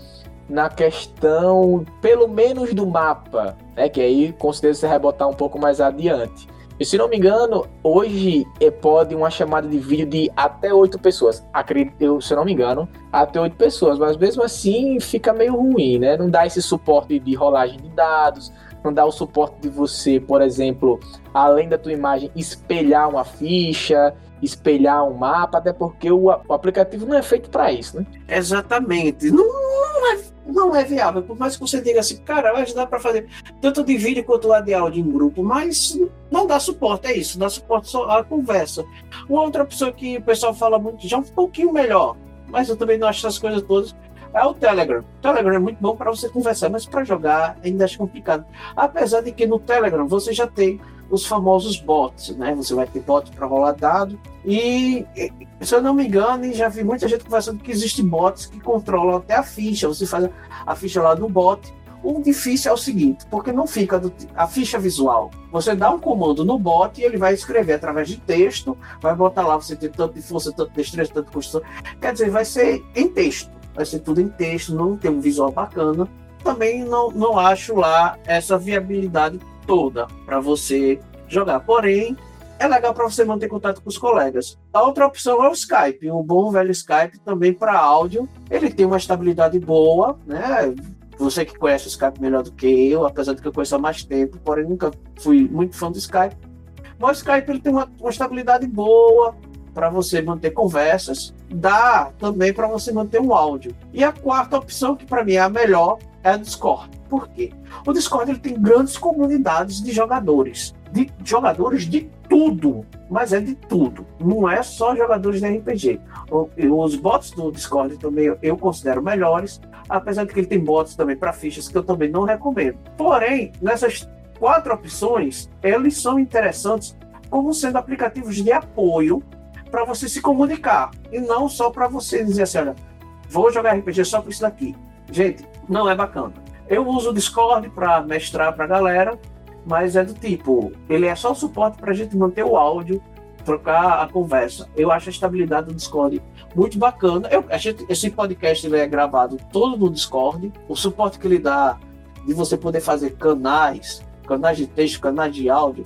na questão, pelo menos do mapa, né? Que aí considero você rebotar um pouco mais adiante. E se não me engano, hoje é, pode uma chamada de vídeo de até oito pessoas. Acredito, se não me engano, até oito pessoas. Mas mesmo assim fica meio ruim, né? Não dá esse suporte de rolagem de dados, não dá o suporte de você, por exemplo, além da tua imagem, espelhar uma ficha, espelhar um mapa, até porque o, o aplicativo não é feito para isso, né? Exatamente. Não, não, é, não é viável. Por mais que você diga assim, cara, vai dá para fazer tanto de vídeo quanto lá de áudio em grupo, mas não dá suporte, é isso, dá suporte só à conversa. Uma outra opção que o pessoal fala muito, já um pouquinho melhor, mas eu também não acho essas coisas todas, é o Telegram. O Telegram é muito bom para você conversar, mas para jogar ainda acho complicado. Apesar de que no Telegram você já tem os famosos bots, né? Você vai ter bot para rolar dado. E, se eu não me engano, já vi muita gente conversando que existem bots que controlam até a ficha. Você faz a ficha lá do bot. O difícil é o seguinte, porque não fica do, a ficha visual. Você dá um comando no bot e ele vai escrever através de texto, vai botar lá você tem tanto de força, tanto de destreza, tanto de construção. Quer dizer, vai ser em texto, vai ser tudo em texto, não tem um visual bacana. Também não, não acho lá essa viabilidade toda para você jogar. Porém, é legal para você manter contato com os colegas. A outra opção é o Skype, o bom velho Skype também para áudio. Ele tem uma estabilidade boa, né? Você que conhece o Skype melhor do que eu, apesar de que eu conheço há mais tempo, porém nunca fui muito fã do Skype. Mas o Skype ele tem uma, uma estabilidade boa para você manter conversas, dá também para você manter um áudio. E a quarta opção, que para mim é a melhor, é o Discord. Por quê? O Discord ele tem grandes comunidades de jogadores. De jogadores de tudo, mas é de tudo. Não é só jogadores de RPG. Os bots do Discord também eu considero melhores, apesar de que ele tem bots também para fichas que eu também não recomendo. Porém, nessas quatro opções, eles são interessantes como sendo aplicativos de apoio para você se comunicar e não só para você dizer assim, olha, vou jogar RPG só com isso daqui. Gente, não é bacana. Eu uso o Discord para mestrar para a galera, mas é do tipo, ele é só o suporte para a gente manter o áudio, trocar a conversa. Eu acho a estabilidade do Discord muito bacana. Eu, gente, esse podcast ele é gravado todo no Discord. O suporte que ele dá de você poder fazer canais, canais de texto, canais de áudio,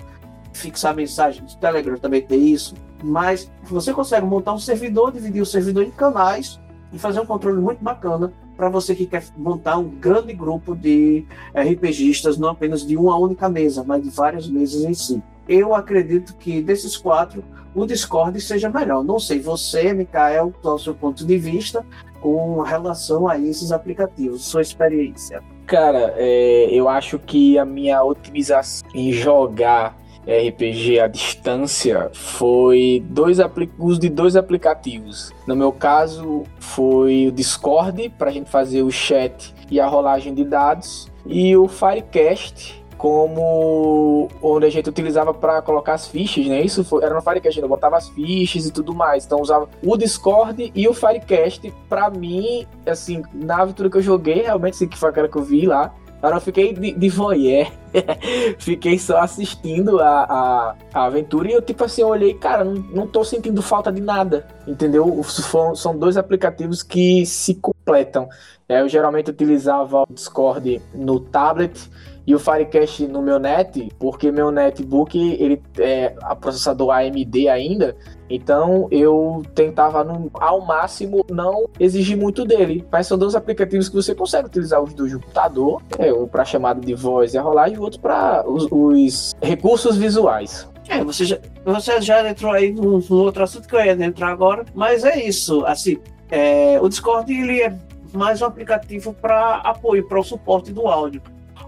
fixar mensagem no Telegram também tem isso. Mas você consegue montar um servidor, dividir o servidor em canais e fazer um controle muito bacana para você que quer montar um grande grupo de RPGistas, não apenas de uma única mesa, mas de várias mesas em si. Eu acredito que desses quatro, o Discord seja melhor. Não sei você, Mikael, qual o seu ponto de vista com relação a esses aplicativos, sua experiência. Cara, é, eu acho que a minha otimização em jogar RPG à distância foi dois uso de dois aplicativos. No meu caso, foi o Discord para a gente fazer o chat e a rolagem de dados e o Firecast como onde a gente utilizava para colocar as fichas, né? Isso foi, era no Firecast, eu botava as fichas e tudo mais. Então usava o Discord e o Firecast para mim, assim, na aventura que eu joguei, realmente sim que foi aquela que eu vi lá, Eu fiquei de, de voyeur. [laughs] fiquei só assistindo a, a, a, aventura e eu, tipo assim, olhei, cara, não, não tô sentindo falta de nada. Entendeu? São dois aplicativos que se completam. É, eu geralmente utilizava o Discord no tablet e o Firecast no meu net, porque meu netbook ele é a processador AMD ainda, então eu tentava no, ao máximo não exigir muito dele. Mas são dois aplicativos que você consegue utilizar os do computador, é, um para chamada de voz e a rolagem, e outro para os, os, recursos visuais. É, você já, você já entrou aí no, no, outro assunto que eu ia entrar agora, mas é isso. Assim, é, o Discord ele é mais um aplicativo para apoio, para o suporte do áudio.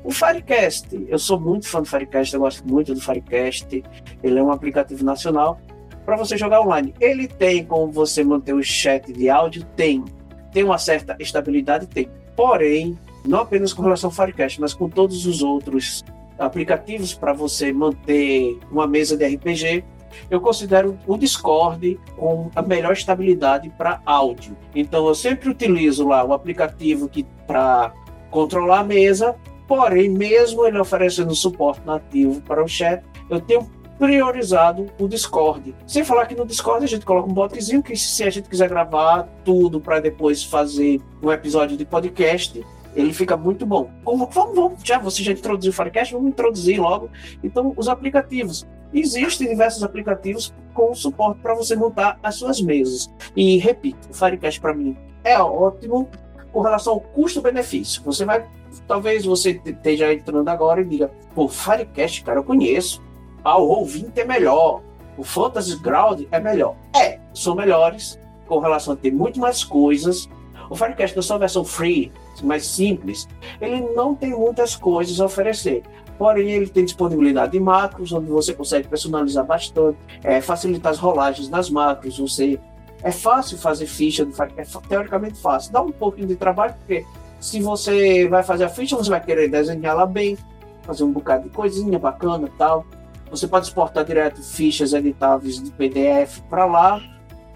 O Firecast, eu sou muito fã do Firecast, eu gosto muito do Firecast. Ele é um aplicativo nacional para você jogar online. Ele tem como você manter o chat de áudio? Tem. tem uma certa estabilidade? Tem. Porém, não apenas com relação ao Firecast, mas com todos os outros aplicativos para você manter uma mesa de RPG, eu considero o Discord com a melhor estabilidade para áudio. Então eu sempre utilizo lá o aplicativo que para controlar a mesa, porém mesmo ele oferecendo suporte nativo para o chat, eu tenho priorizado o Discord. Sem falar que no Discord a gente coloca um botzinho que se a gente quiser gravar tudo para depois fazer um episódio de podcast, ele fica muito bom. Vamos, vamos, já você já introduziu o Firecast, vamos introduzir logo. Então, os aplicativos. Existem diversos aplicativos com suporte para você montar as suas mesas. E repito, o Firecast para mim é ótimo com relação ao custo-benefício. Você vai, talvez você esteja entrando agora e diga, pô, Firecast, cara, eu conheço. Ah, o Roll20 é melhor. O Fantasy Ground é melhor. É, são melhores com relação a ter muito mais coisas. O Firecast, na sua versão free, mais simples, ele não tem muitas coisas a oferecer. Porém, ele tem disponibilidade de macros, onde você consegue personalizar bastante, é, facilitar as rolagens nas macros. Você é fácil fazer ficha, é teoricamente fácil. Dá um pouquinho de trabalho, porque se você vai fazer a ficha, você vai querer desenhá-la bem, fazer um bocado de coisinha bacana tal. Você pode exportar direto fichas editáveis de PDF para lá,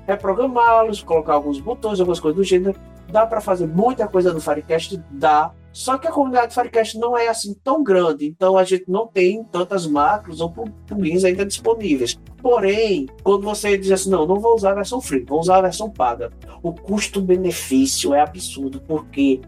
reprogramá-los, colocar alguns botões, algumas coisas do gênero Dá para fazer muita coisa no Firecast? Dá. Só que a comunidade do Firecast não é assim tão grande, então a gente não tem tantas macros ou plugins ainda disponíveis. Porém, quando você diz assim, não, não vou usar a versão free, vou usar a versão paga, o custo-benefício é absurdo, porque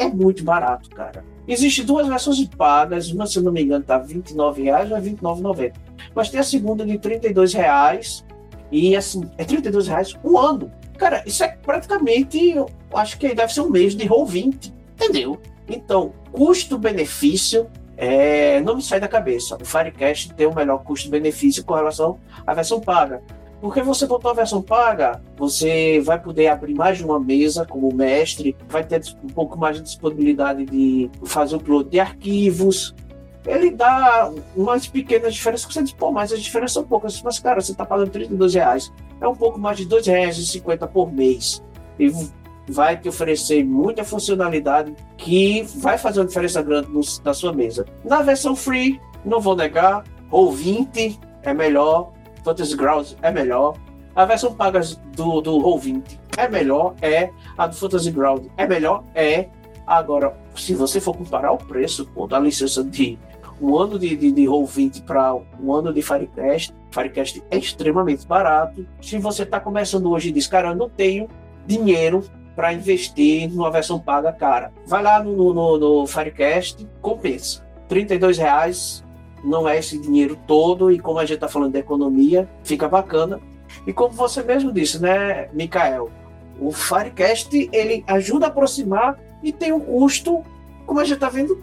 é muito barato, cara. Existem duas versões pagas, uma, se não me engano, tá R$29,00 e a R$29,90. Mas tem a segunda de R$32,00 e assim, é R$32,00 um ano. Cara, isso é praticamente, eu acho que deve ser um mês de roll 20, entendeu? Então, custo-benefício é, não me sai da cabeça. O Firecast tem o melhor custo-benefício com relação à versão paga. Porque você botou a versão paga, você vai poder abrir mais de uma mesa como mestre, vai ter um pouco mais de disponibilidade de fazer upload de arquivos, ele dá umas pequenas diferenças que você diz, pô, mas as diferenças são poucas. Mas, cara, você está pagando 32 reais. É um pouco mais de R$ 2,50 por mês. E vai te oferecer muita funcionalidade que vai fazer uma diferença grande no, na sua mesa. Na versão free, não vou negar, ou 20 é melhor, Fantasy Grounds é melhor. A versão paga do, do Roll20 é melhor, é. A do Fantasy Ground é melhor, é. Agora, se você for comparar o preço pô, da licença de um ano de, de, de Roll20 para um ano de Firecast, Firecast é extremamente barato. Se você está começando hoje e diz, cara, eu não tenho dinheiro para investir numa versão paga cara, vai lá no, no, no Firecast, compensa. R$ reais não é esse dinheiro todo, e como a gente está falando de economia, fica bacana. E como você mesmo disse, né, Mikael? O Firecast ele ajuda a aproximar e tem um custo, como a gente está vendo,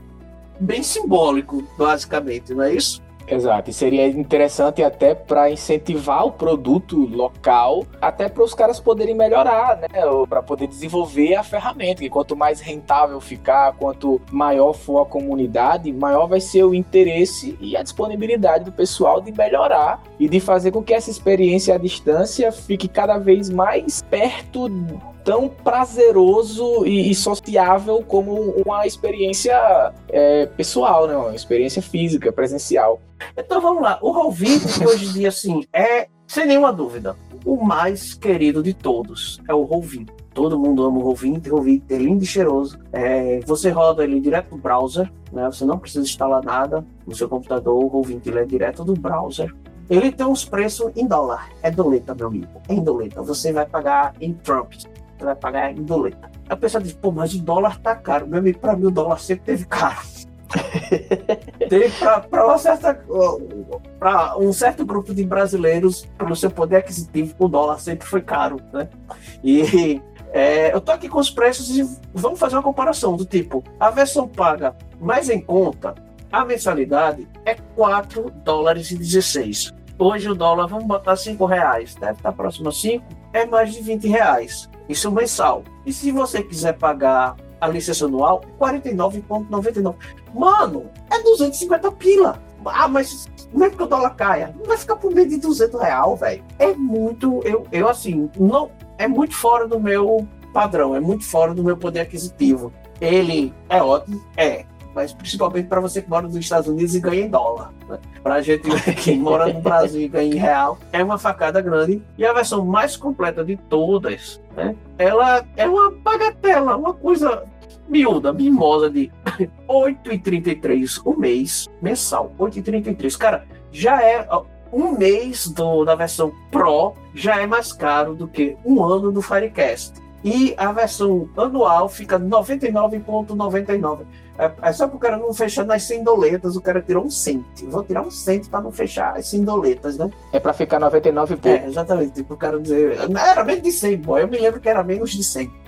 bem simbólico, basicamente, não é isso? Exato, e seria interessante até para incentivar o produto local, até para os caras poderem melhorar, né? Para poder desenvolver a ferramenta. E quanto mais rentável ficar, quanto maior for a comunidade, maior vai ser o interesse e a disponibilidade do pessoal de melhorar e de fazer com que essa experiência à distância fique cada vez mais perto tão prazeroso e, e sociável como uma experiência é, pessoal, né? Uma experiência física, presencial. Então vamos lá. O Roll20, que hoje em dia, assim, é, sem nenhuma dúvida, o mais querido de todos. É o Roll20. Todo mundo ama o Roll20. O Roll20 é lindo e cheiroso. É, você roda ele direto do browser, né? Você não precisa instalar nada no seu computador. O Roll20 ele é direto do browser. Ele tem uns preços em dólar. É doleta, meu amigo. É em doleta. Você vai pagar em Trump você vai pagar em doleta. Aí o pessoal diz, pô, mas o dólar tá caro. Meu amigo, pra mim o dólar sempre teve caro. [laughs] teve para uma certa para um certo grupo de brasileiros pelo seu poder aquisitivo o dólar sempre foi caro né e é, eu tô aqui com os preços e vamos fazer uma comparação do tipo a versão paga mais em conta a mensalidade é 4 dólares e 16 hoje o dólar vamos botar 5 reais deve estar próximo a 5 é mais de 20 reais isso mensal. E se você quiser pagar a licença anual, R$ 49,99. Mano, é 250 pila. Ah, mas não é porque o dólar caia. Não vai ficar por meio de 200 real, velho. É muito, eu, eu assim, não, é muito fora do meu padrão, é muito fora do meu poder aquisitivo. Ele é ótimo, é, mas principalmente para você que mora nos Estados Unidos e ganha em dólar. Né? Para a gente que [laughs] mora no Brasil e ganha em real, é uma facada grande. E a versão mais completa de todas, né? ela é uma bagatela, uma coisa miúda, mimosa de [laughs] 8,33 o mês mensal. 8,33. Cara, já é um mês do, da versão Pro já é mais caro do que um ano do Firecast. E a versão anual fica 99,99. É, é só para o cara não fechar nas 100 doletas, o cara tirou um cento. Vou tirar um cento para não fechar as 100 doletas, né? É para ficar 99 e pouco. É, exatamente. Tipo, o cara dizer. Era menos de 100, boy. Eu me lembro que era menos de 100. [laughs]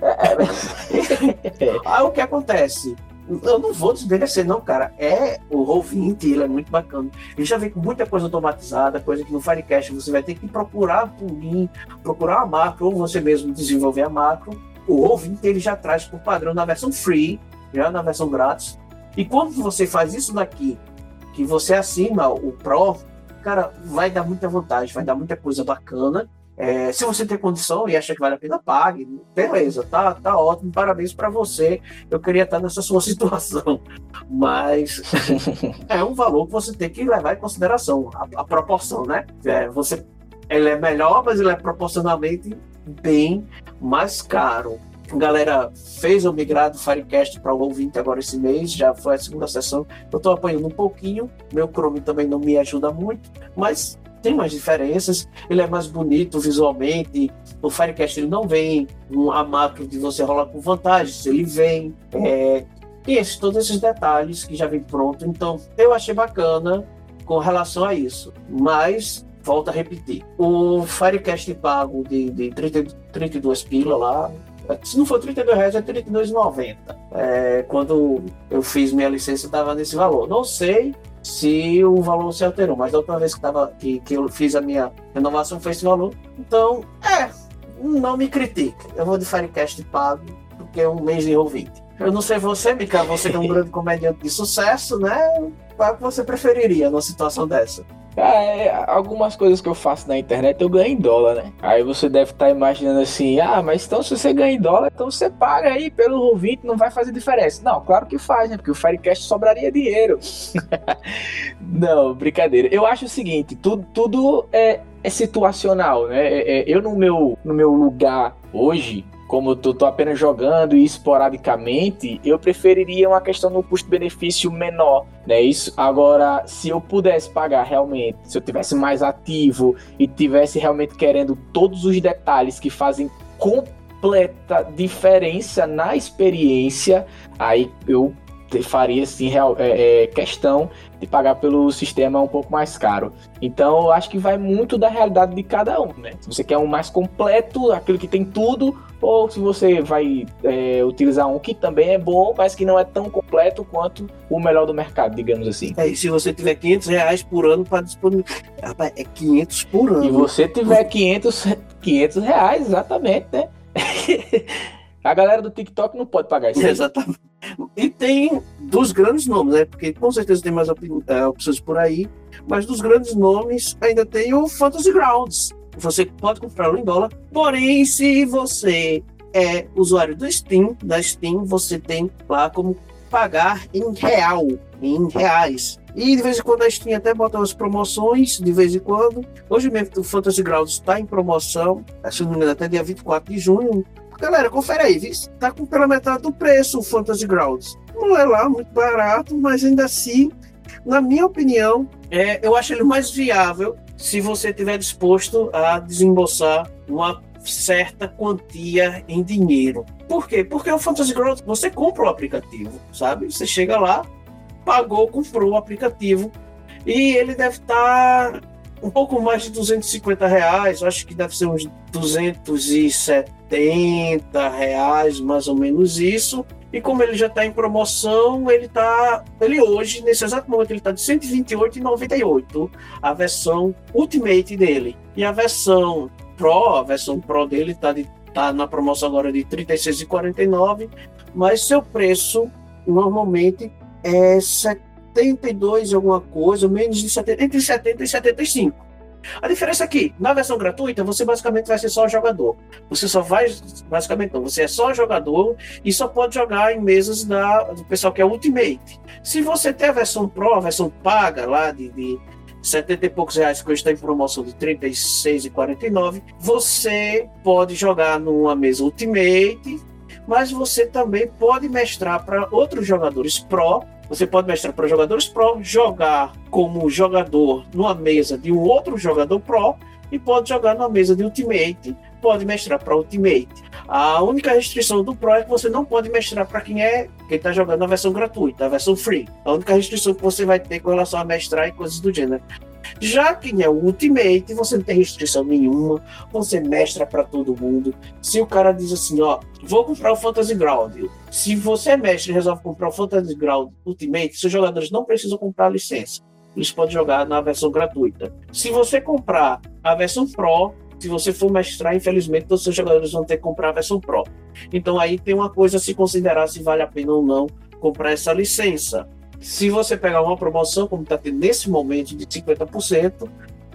É, Aí o que acontece? Eu não vou desmerecer, não, cara. É o Roll20, ele é muito bacana. Ele já vem com muita coisa automatizada, coisa que no Firecast você vai ter que procurar plugin, procurar a macro, ou você mesmo desenvolver a macro. O Roll20 ele já traz por padrão na versão free, já na versão grátis. E quando você faz isso daqui, que você assina o Pro, cara, vai dar muita vantagem, vai dar muita coisa bacana. É, se você tem condição e acha que vale a pena, pague. Beleza, tá, tá ótimo, parabéns para você. Eu queria estar nessa [laughs] sua situação. Mas [laughs] é um valor que você tem que levar em consideração, a, a proporção, né? É, você, ele é melhor, mas ele é proporcionalmente bem mais caro. A galera fez o migrado do Firecast para o ouvinte agora esse mês, já foi a segunda sessão. Eu estou apanhando um pouquinho, meu Chrome também não me ajuda muito, mas tem umas diferenças, ele é mais bonito visualmente. O Firecast ele não vem a macro de você rolar com vantagens, ele vem. É, e esses, todos esses detalhes que já vem pronto. Então, eu achei bacana com relação a isso. Mas, volto a repetir: o Firecast pago de, de 30, 32 pila lá. Se não for 32 reais, é 32,90. É, quando eu fiz minha licença, estava nesse valor. Não sei se o valor se alterou. Mas da última vez que, tava, que, que eu fiz a minha renovação foi esse valor. Então, é, não me critique. Eu vou de Firecast pago, porque é um mês de ouvinte. Eu não sei você, Mika, você que é um grande [laughs] comediante de sucesso, né? Qual que você preferiria numa situação dessa? É, algumas coisas que eu faço na internet eu ganho em dólar, né? Aí você deve estar tá imaginando assim, ah, mas então se você ganha em dólar, então você paga aí pelo ouvinte, não vai fazer diferença. Não, claro que faz, né? Porque o Firecast sobraria dinheiro. [laughs] não, brincadeira. Eu acho o seguinte, tudo, tudo é, é situacional, né? É, é, eu no meu, no meu lugar hoje, como eu tô, apenas jogando e esporadicamente, eu preferiria uma questão no custo-benefício menor, né? Isso agora, se eu pudesse pagar realmente, se eu tivesse mais ativo e tivesse realmente querendo todos os detalhes que fazem completa diferença na experiência, aí eu faria assim real, é, é, questão de pagar pelo sistema um pouco mais caro. Então eu acho que vai muito da realidade de cada um, né? Se você quer um mais completo, aquilo que tem tudo, ou se você vai é, utilizar um que também é bom, mas que não é tão completo quanto o melhor do mercado, digamos assim. É, e se você tiver 500 reais por ano para disponibilizar, rapaz, é 500 por ano. E você tiver 500, 500 reais, exatamente, né? [laughs] A galera do TikTok não pode pagar isso. Exatamente. E tem dos grandes nomes, né? Porque com certeza tem mais é, opções por aí. Mas dos grandes nomes ainda tem o Fantasy Grounds. Você pode comprá-lo em dólar. Porém, se você é usuário do Steam, da Steam, você tem lá como pagar em real, em reais. E de vez em quando a Steam até bota umas promoções, de vez em quando. Hoje mesmo o Fantasy Grounds está em promoção, se não me engano, até dia 24 de junho. Galera, confere aí, viu? tá com pela metade do preço o Fantasy Grounds. Não é lá muito barato, mas ainda assim, na minha opinião, é, eu acho ele mais viável se você estiver disposto a desembolsar uma certa quantia em dinheiro. Por quê? Porque o Fantasy Grounds, você compra o aplicativo, sabe? Você chega lá, pagou, comprou o aplicativo e ele deve estar um pouco mais de 250 reais, acho que deve ser uns 270 reais, mais ou menos isso. E como ele já está em promoção, ele tá. Ele hoje, nesse exato momento, ele está de 128,98. A versão Ultimate dele. E a versão Pro, a versão Pro dele está de, tá na promoção agora de 36,49. Mas seu preço normalmente é 72 alguma coisa, menos de 70, entre 70 e 75. A diferença é que, na versão gratuita, você basicamente vai ser só jogador. Você só vai, basicamente não, você é só jogador e só pode jogar em mesas da, do pessoal que é Ultimate. Se você tem a versão Pro, a versão paga lá de, de 70 e poucos reais, que hoje está em promoção de 36,49, você pode jogar numa mesa Ultimate, mas você também pode mestrar para outros jogadores Pro você pode mestrar para jogadores Pro, jogar como jogador numa mesa de um outro jogador Pro e pode jogar numa mesa de Ultimate, pode mestrar para Ultimate. A única restrição do Pro é que você não pode mestrar para quem é quem está jogando a versão gratuita, a versão free. A única restrição que você vai ter com relação a mestrar e coisas do gênero. Já quem é o Ultimate, você não tem restrição nenhuma, você mestra para todo mundo. Se o cara diz assim, ó, vou comprar o Fantasy Ground. Se você é mestre e resolve comprar o Fantasy Ground Ultimate, seus jogadores não precisam comprar a licença. Eles podem jogar na versão gratuita. Se você comprar a versão Pro, se você for mestrar, infelizmente, todos os seus jogadores vão ter que comprar a versão Pro. Então aí tem uma coisa a se considerar se vale a pena ou não comprar essa licença. Se você pegar uma promoção, como está tendo nesse momento, de 50%,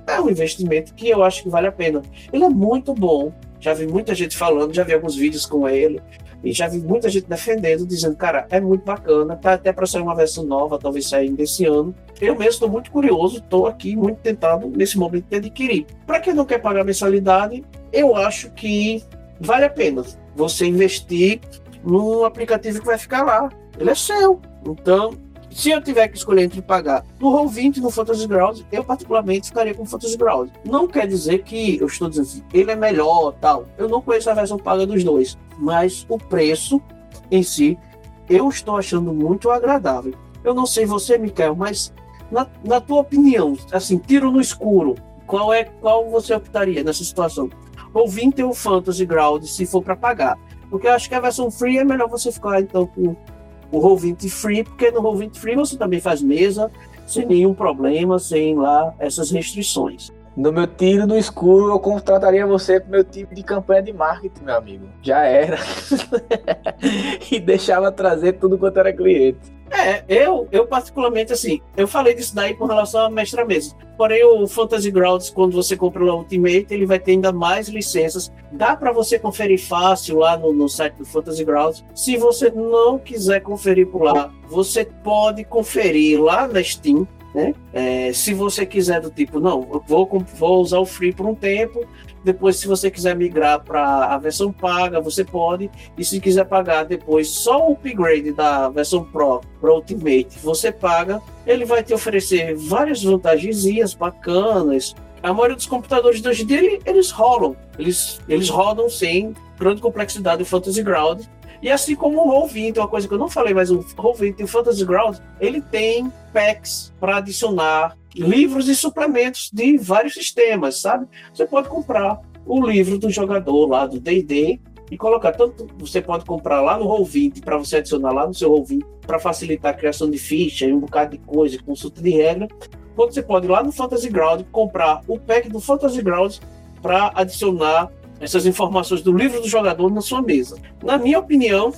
é um investimento que eu acho que vale a pena. Ele é muito bom. Já vi muita gente falando, já vi alguns vídeos com ele. E já vi muita gente defendendo, dizendo, cara, é muito bacana, tá até para sair uma versão nova, talvez saia ainda esse ano. Eu mesmo estou muito curioso, estou aqui muito tentado nesse momento de adquirir. Para quem não quer pagar mensalidade, eu acho que vale a pena você investir num aplicativo que vai ficar lá. Ele é seu. Então, se eu tiver que escolher entre pagar no Roll20 e no Fantasy Ground, eu particularmente ficaria com o Fantasy Ground. Não quer dizer que eu estou dizendo assim, ele é melhor, tal. Eu não conheço a versão paga dos dois, mas o preço em si eu estou achando muito agradável. Eu não sei você, Michael, mas na, na tua opinião, assim, tiro no escuro, qual é qual você optaria nessa situação? Roll20 ou Fantasy Ground, se for para pagar? Porque eu acho que a versão free é melhor você ficar então com o Roll20 Free, porque no Roll20 Free você também faz mesa sem nenhum problema, sem lá essas restrições. No meu tiro no escuro, eu contrataria você pro meu time de campanha de marketing, meu amigo. Já era. [laughs] e deixava trazer tudo quanto era cliente. É, eu, eu particularmente, assim, eu falei disso daí com relação a mestra mesa. Porém, o Fantasy Grounds, quando você compra o Ultimate, ele vai ter ainda mais licenças. Dá para você conferir fácil lá no, no site do Fantasy Grounds. Se você não quiser conferir por lá, você pode conferir lá na Steam. Né? É, se você quiser do tipo, não, vou, vou usar o free por um tempo, depois, se você quiser migrar para a versão paga, você pode. E se quiser pagar depois só o upgrade da versão Pro para Ultimate, você paga. Ele vai te oferecer várias vantagens bacanas. A maioria dos computadores de hoje em dia, eles rolam. Eles, eles rodam sem grande complexidade o Fantasy Ground. E assim como o Roll20, uma coisa que eu não falei, mas o Roll20 e o Fantasy Ground, ele tem packs para adicionar livros e suplementos de vários sistemas, sabe? Você pode comprar o livro do jogador lá do D&D e colocar tanto você pode comprar lá no Roll20 para você adicionar lá no seu Roll20 para facilitar a criação de ficha e um bocado de coisa, consulta de regra. Quando você pode ir lá no Fantasy Ground comprar o pack do Fantasy Ground para adicionar essas informações do livro do jogador na sua mesa. Na minha opinião,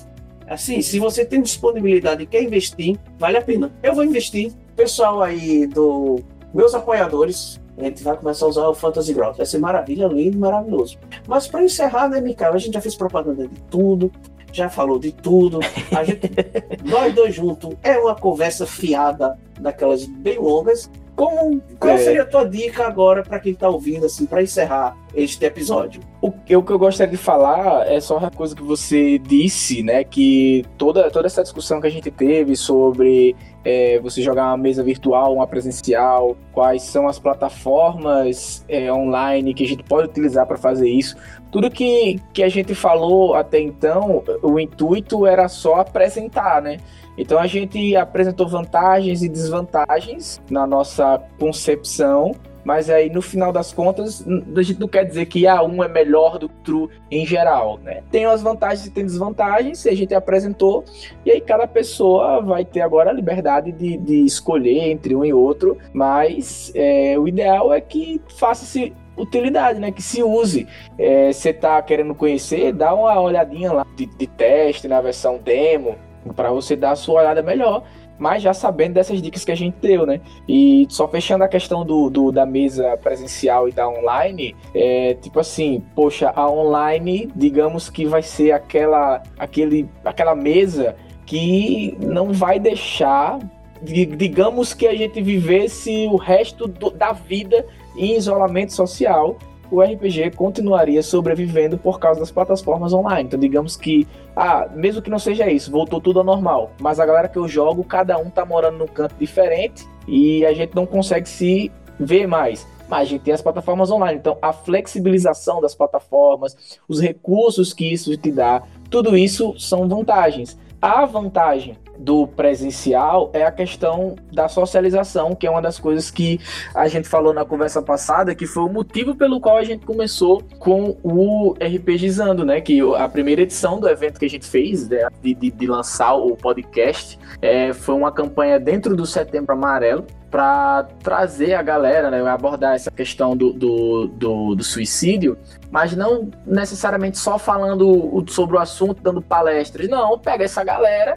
assim, se você tem disponibilidade e quer investir, vale a pena. Eu vou investir pessoal aí do meus apoiadores, a gente vai começar a usar o Fantasy Ground. Vai ser maravilha, lindo, maravilhoso. Mas para encerrar, né, Mikael? A gente já fez propaganda de tudo, já falou de tudo. Gente, [laughs] nós dois juntos é uma conversa fiada, daquelas bem longas. Como, qual é. seria a tua dica agora para quem está ouvindo, assim, para encerrar este episódio? O, o que eu gostaria de falar é só uma coisa que você disse, né? Que toda, toda essa discussão que a gente teve sobre é, você jogar uma mesa virtual, uma presencial, quais são as plataformas é, online que a gente pode utilizar para fazer isso. Tudo que, que a gente falou até então, o intuito era só apresentar, né? Então a gente apresentou vantagens e desvantagens na nossa concepção, mas aí no final das contas a gente não quer dizer que a um é melhor do que outro em geral, né? Tem as vantagens e tem desvantagens, a gente apresentou, e aí cada pessoa vai ter agora a liberdade de, de escolher entre um e outro, mas é, o ideal é que faça-se utilidade, né? Que se use. É, você tá querendo conhecer, dá uma olhadinha lá de, de teste na versão demo, para você dar a sua olhada melhor mas já sabendo dessas dicas que a gente deu, né? E só fechando a questão do, do da mesa presencial e da online, é tipo assim, poxa, a online, digamos que vai ser aquela, aquele, aquela mesa que não vai deixar, digamos que a gente vivesse o resto do, da vida em isolamento social o RPG continuaria sobrevivendo por causa das plataformas online. Então, digamos que, ah, mesmo que não seja isso, voltou tudo ao normal. Mas a galera que eu jogo, cada um tá morando num canto diferente e a gente não consegue se ver mais. Mas a gente tem as plataformas online. Então, a flexibilização das plataformas, os recursos que isso te dá, tudo isso são vantagens. A vantagem do presencial é a questão da socialização, que é uma das coisas que a gente falou na conversa passada, que foi o motivo pelo qual a gente começou com o RPGizando, né? Que a primeira edição do evento que a gente fez, né, de, de, de lançar o podcast, é, foi uma campanha dentro do Setembro Amarelo, para trazer a galera, né, abordar essa questão do, do, do, do, suicídio, mas não necessariamente só falando sobre o assunto, dando palestras. Não, pega essa galera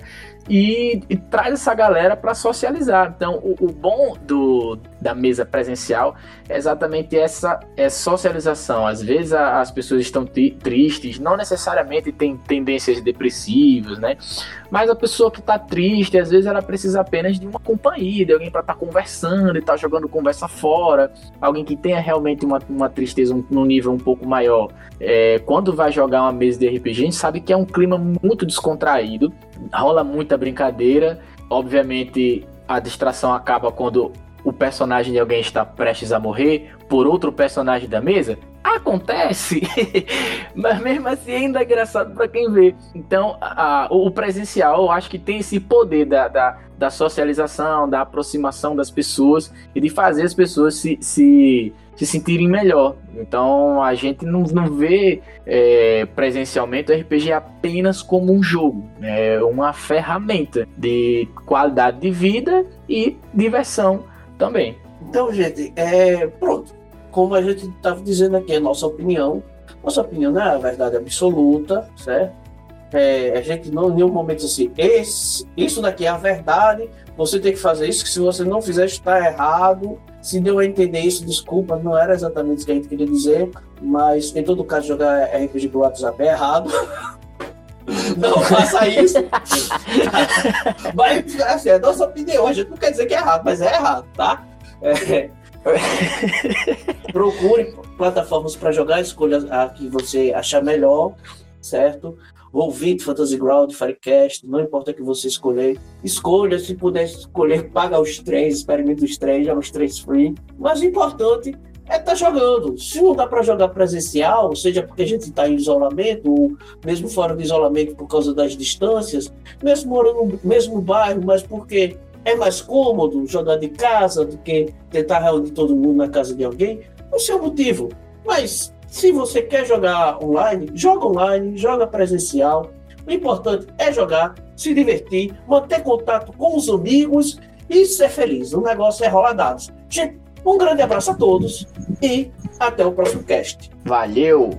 e, e traz essa galera para socializar. Então, o, o, bom do, da mesa presencial é exatamente essa é socialização. Às vezes a, as pessoas estão tristes, não necessariamente tem tendências depressivas, né? Mas a pessoa que está triste, às vezes ela precisa apenas de uma companhia, de alguém para estar tá conversando e estar tá jogando conversa fora, alguém que tenha realmente uma, uma tristeza um, num nível um pouco maior. É, quando vai jogar uma mesa de RPG, a gente sabe que é um clima muito descontraído, rola muita brincadeira. Obviamente, a distração acaba quando o personagem de alguém está prestes a morrer por outro personagem da mesa. Acontece, [laughs] mas mesmo assim ainda é engraçado para quem vê. Então, a, o presencial eu acho que tem esse poder da, da, da, socialização, da aproximação das pessoas e de fazer as pessoas se, se, se sentirem melhor. Então, a gente não, não vê é, presencialmente o RPG apenas como um jogo, é uma ferramenta de qualidade de vida e diversão também. Então, gente, é, pronto como a gente estava dizendo aqui, a nossa opinião. Nossa opinião não é a verdade absoluta, certo? É, a gente não em nenhum momento assim, esse, isso daqui é a verdade, você tem que fazer isso, que se você não fizer, está errado. Se deu a entender isso, desculpa, não era exatamente isso que a gente queria dizer, mas em todo caso, jogar RPG pelo WhatsApp é errado. [laughs] não faça isso. [laughs] mas, assim, é a nossa opinião, a gente não quer dizer que é errado, mas é errado, tá? É, [laughs] Procure plataformas para jogar, escolha a que você achar melhor, certo? Ouvinte, Fantasy Ground, Firecast, não importa o que você escolher. Escolha, se puder escolher, paga os três, experimenta os três, joga os três free. Mas o importante é estar tá jogando. Se não dá para jogar presencial, seja porque a gente está em isolamento, ou mesmo fora do isolamento por causa das distâncias, mesmo morando no mesmo bairro, mas porque é mais cômodo jogar de casa do que tentar reunir todo mundo na casa de alguém? O seu motivo. Mas se você quer jogar online, joga online, joga presencial. O importante é jogar, se divertir, manter contato com os amigos e ser feliz. O negócio é rolar dados. Gente, um grande abraço a todos e até o próximo cast. Valeu!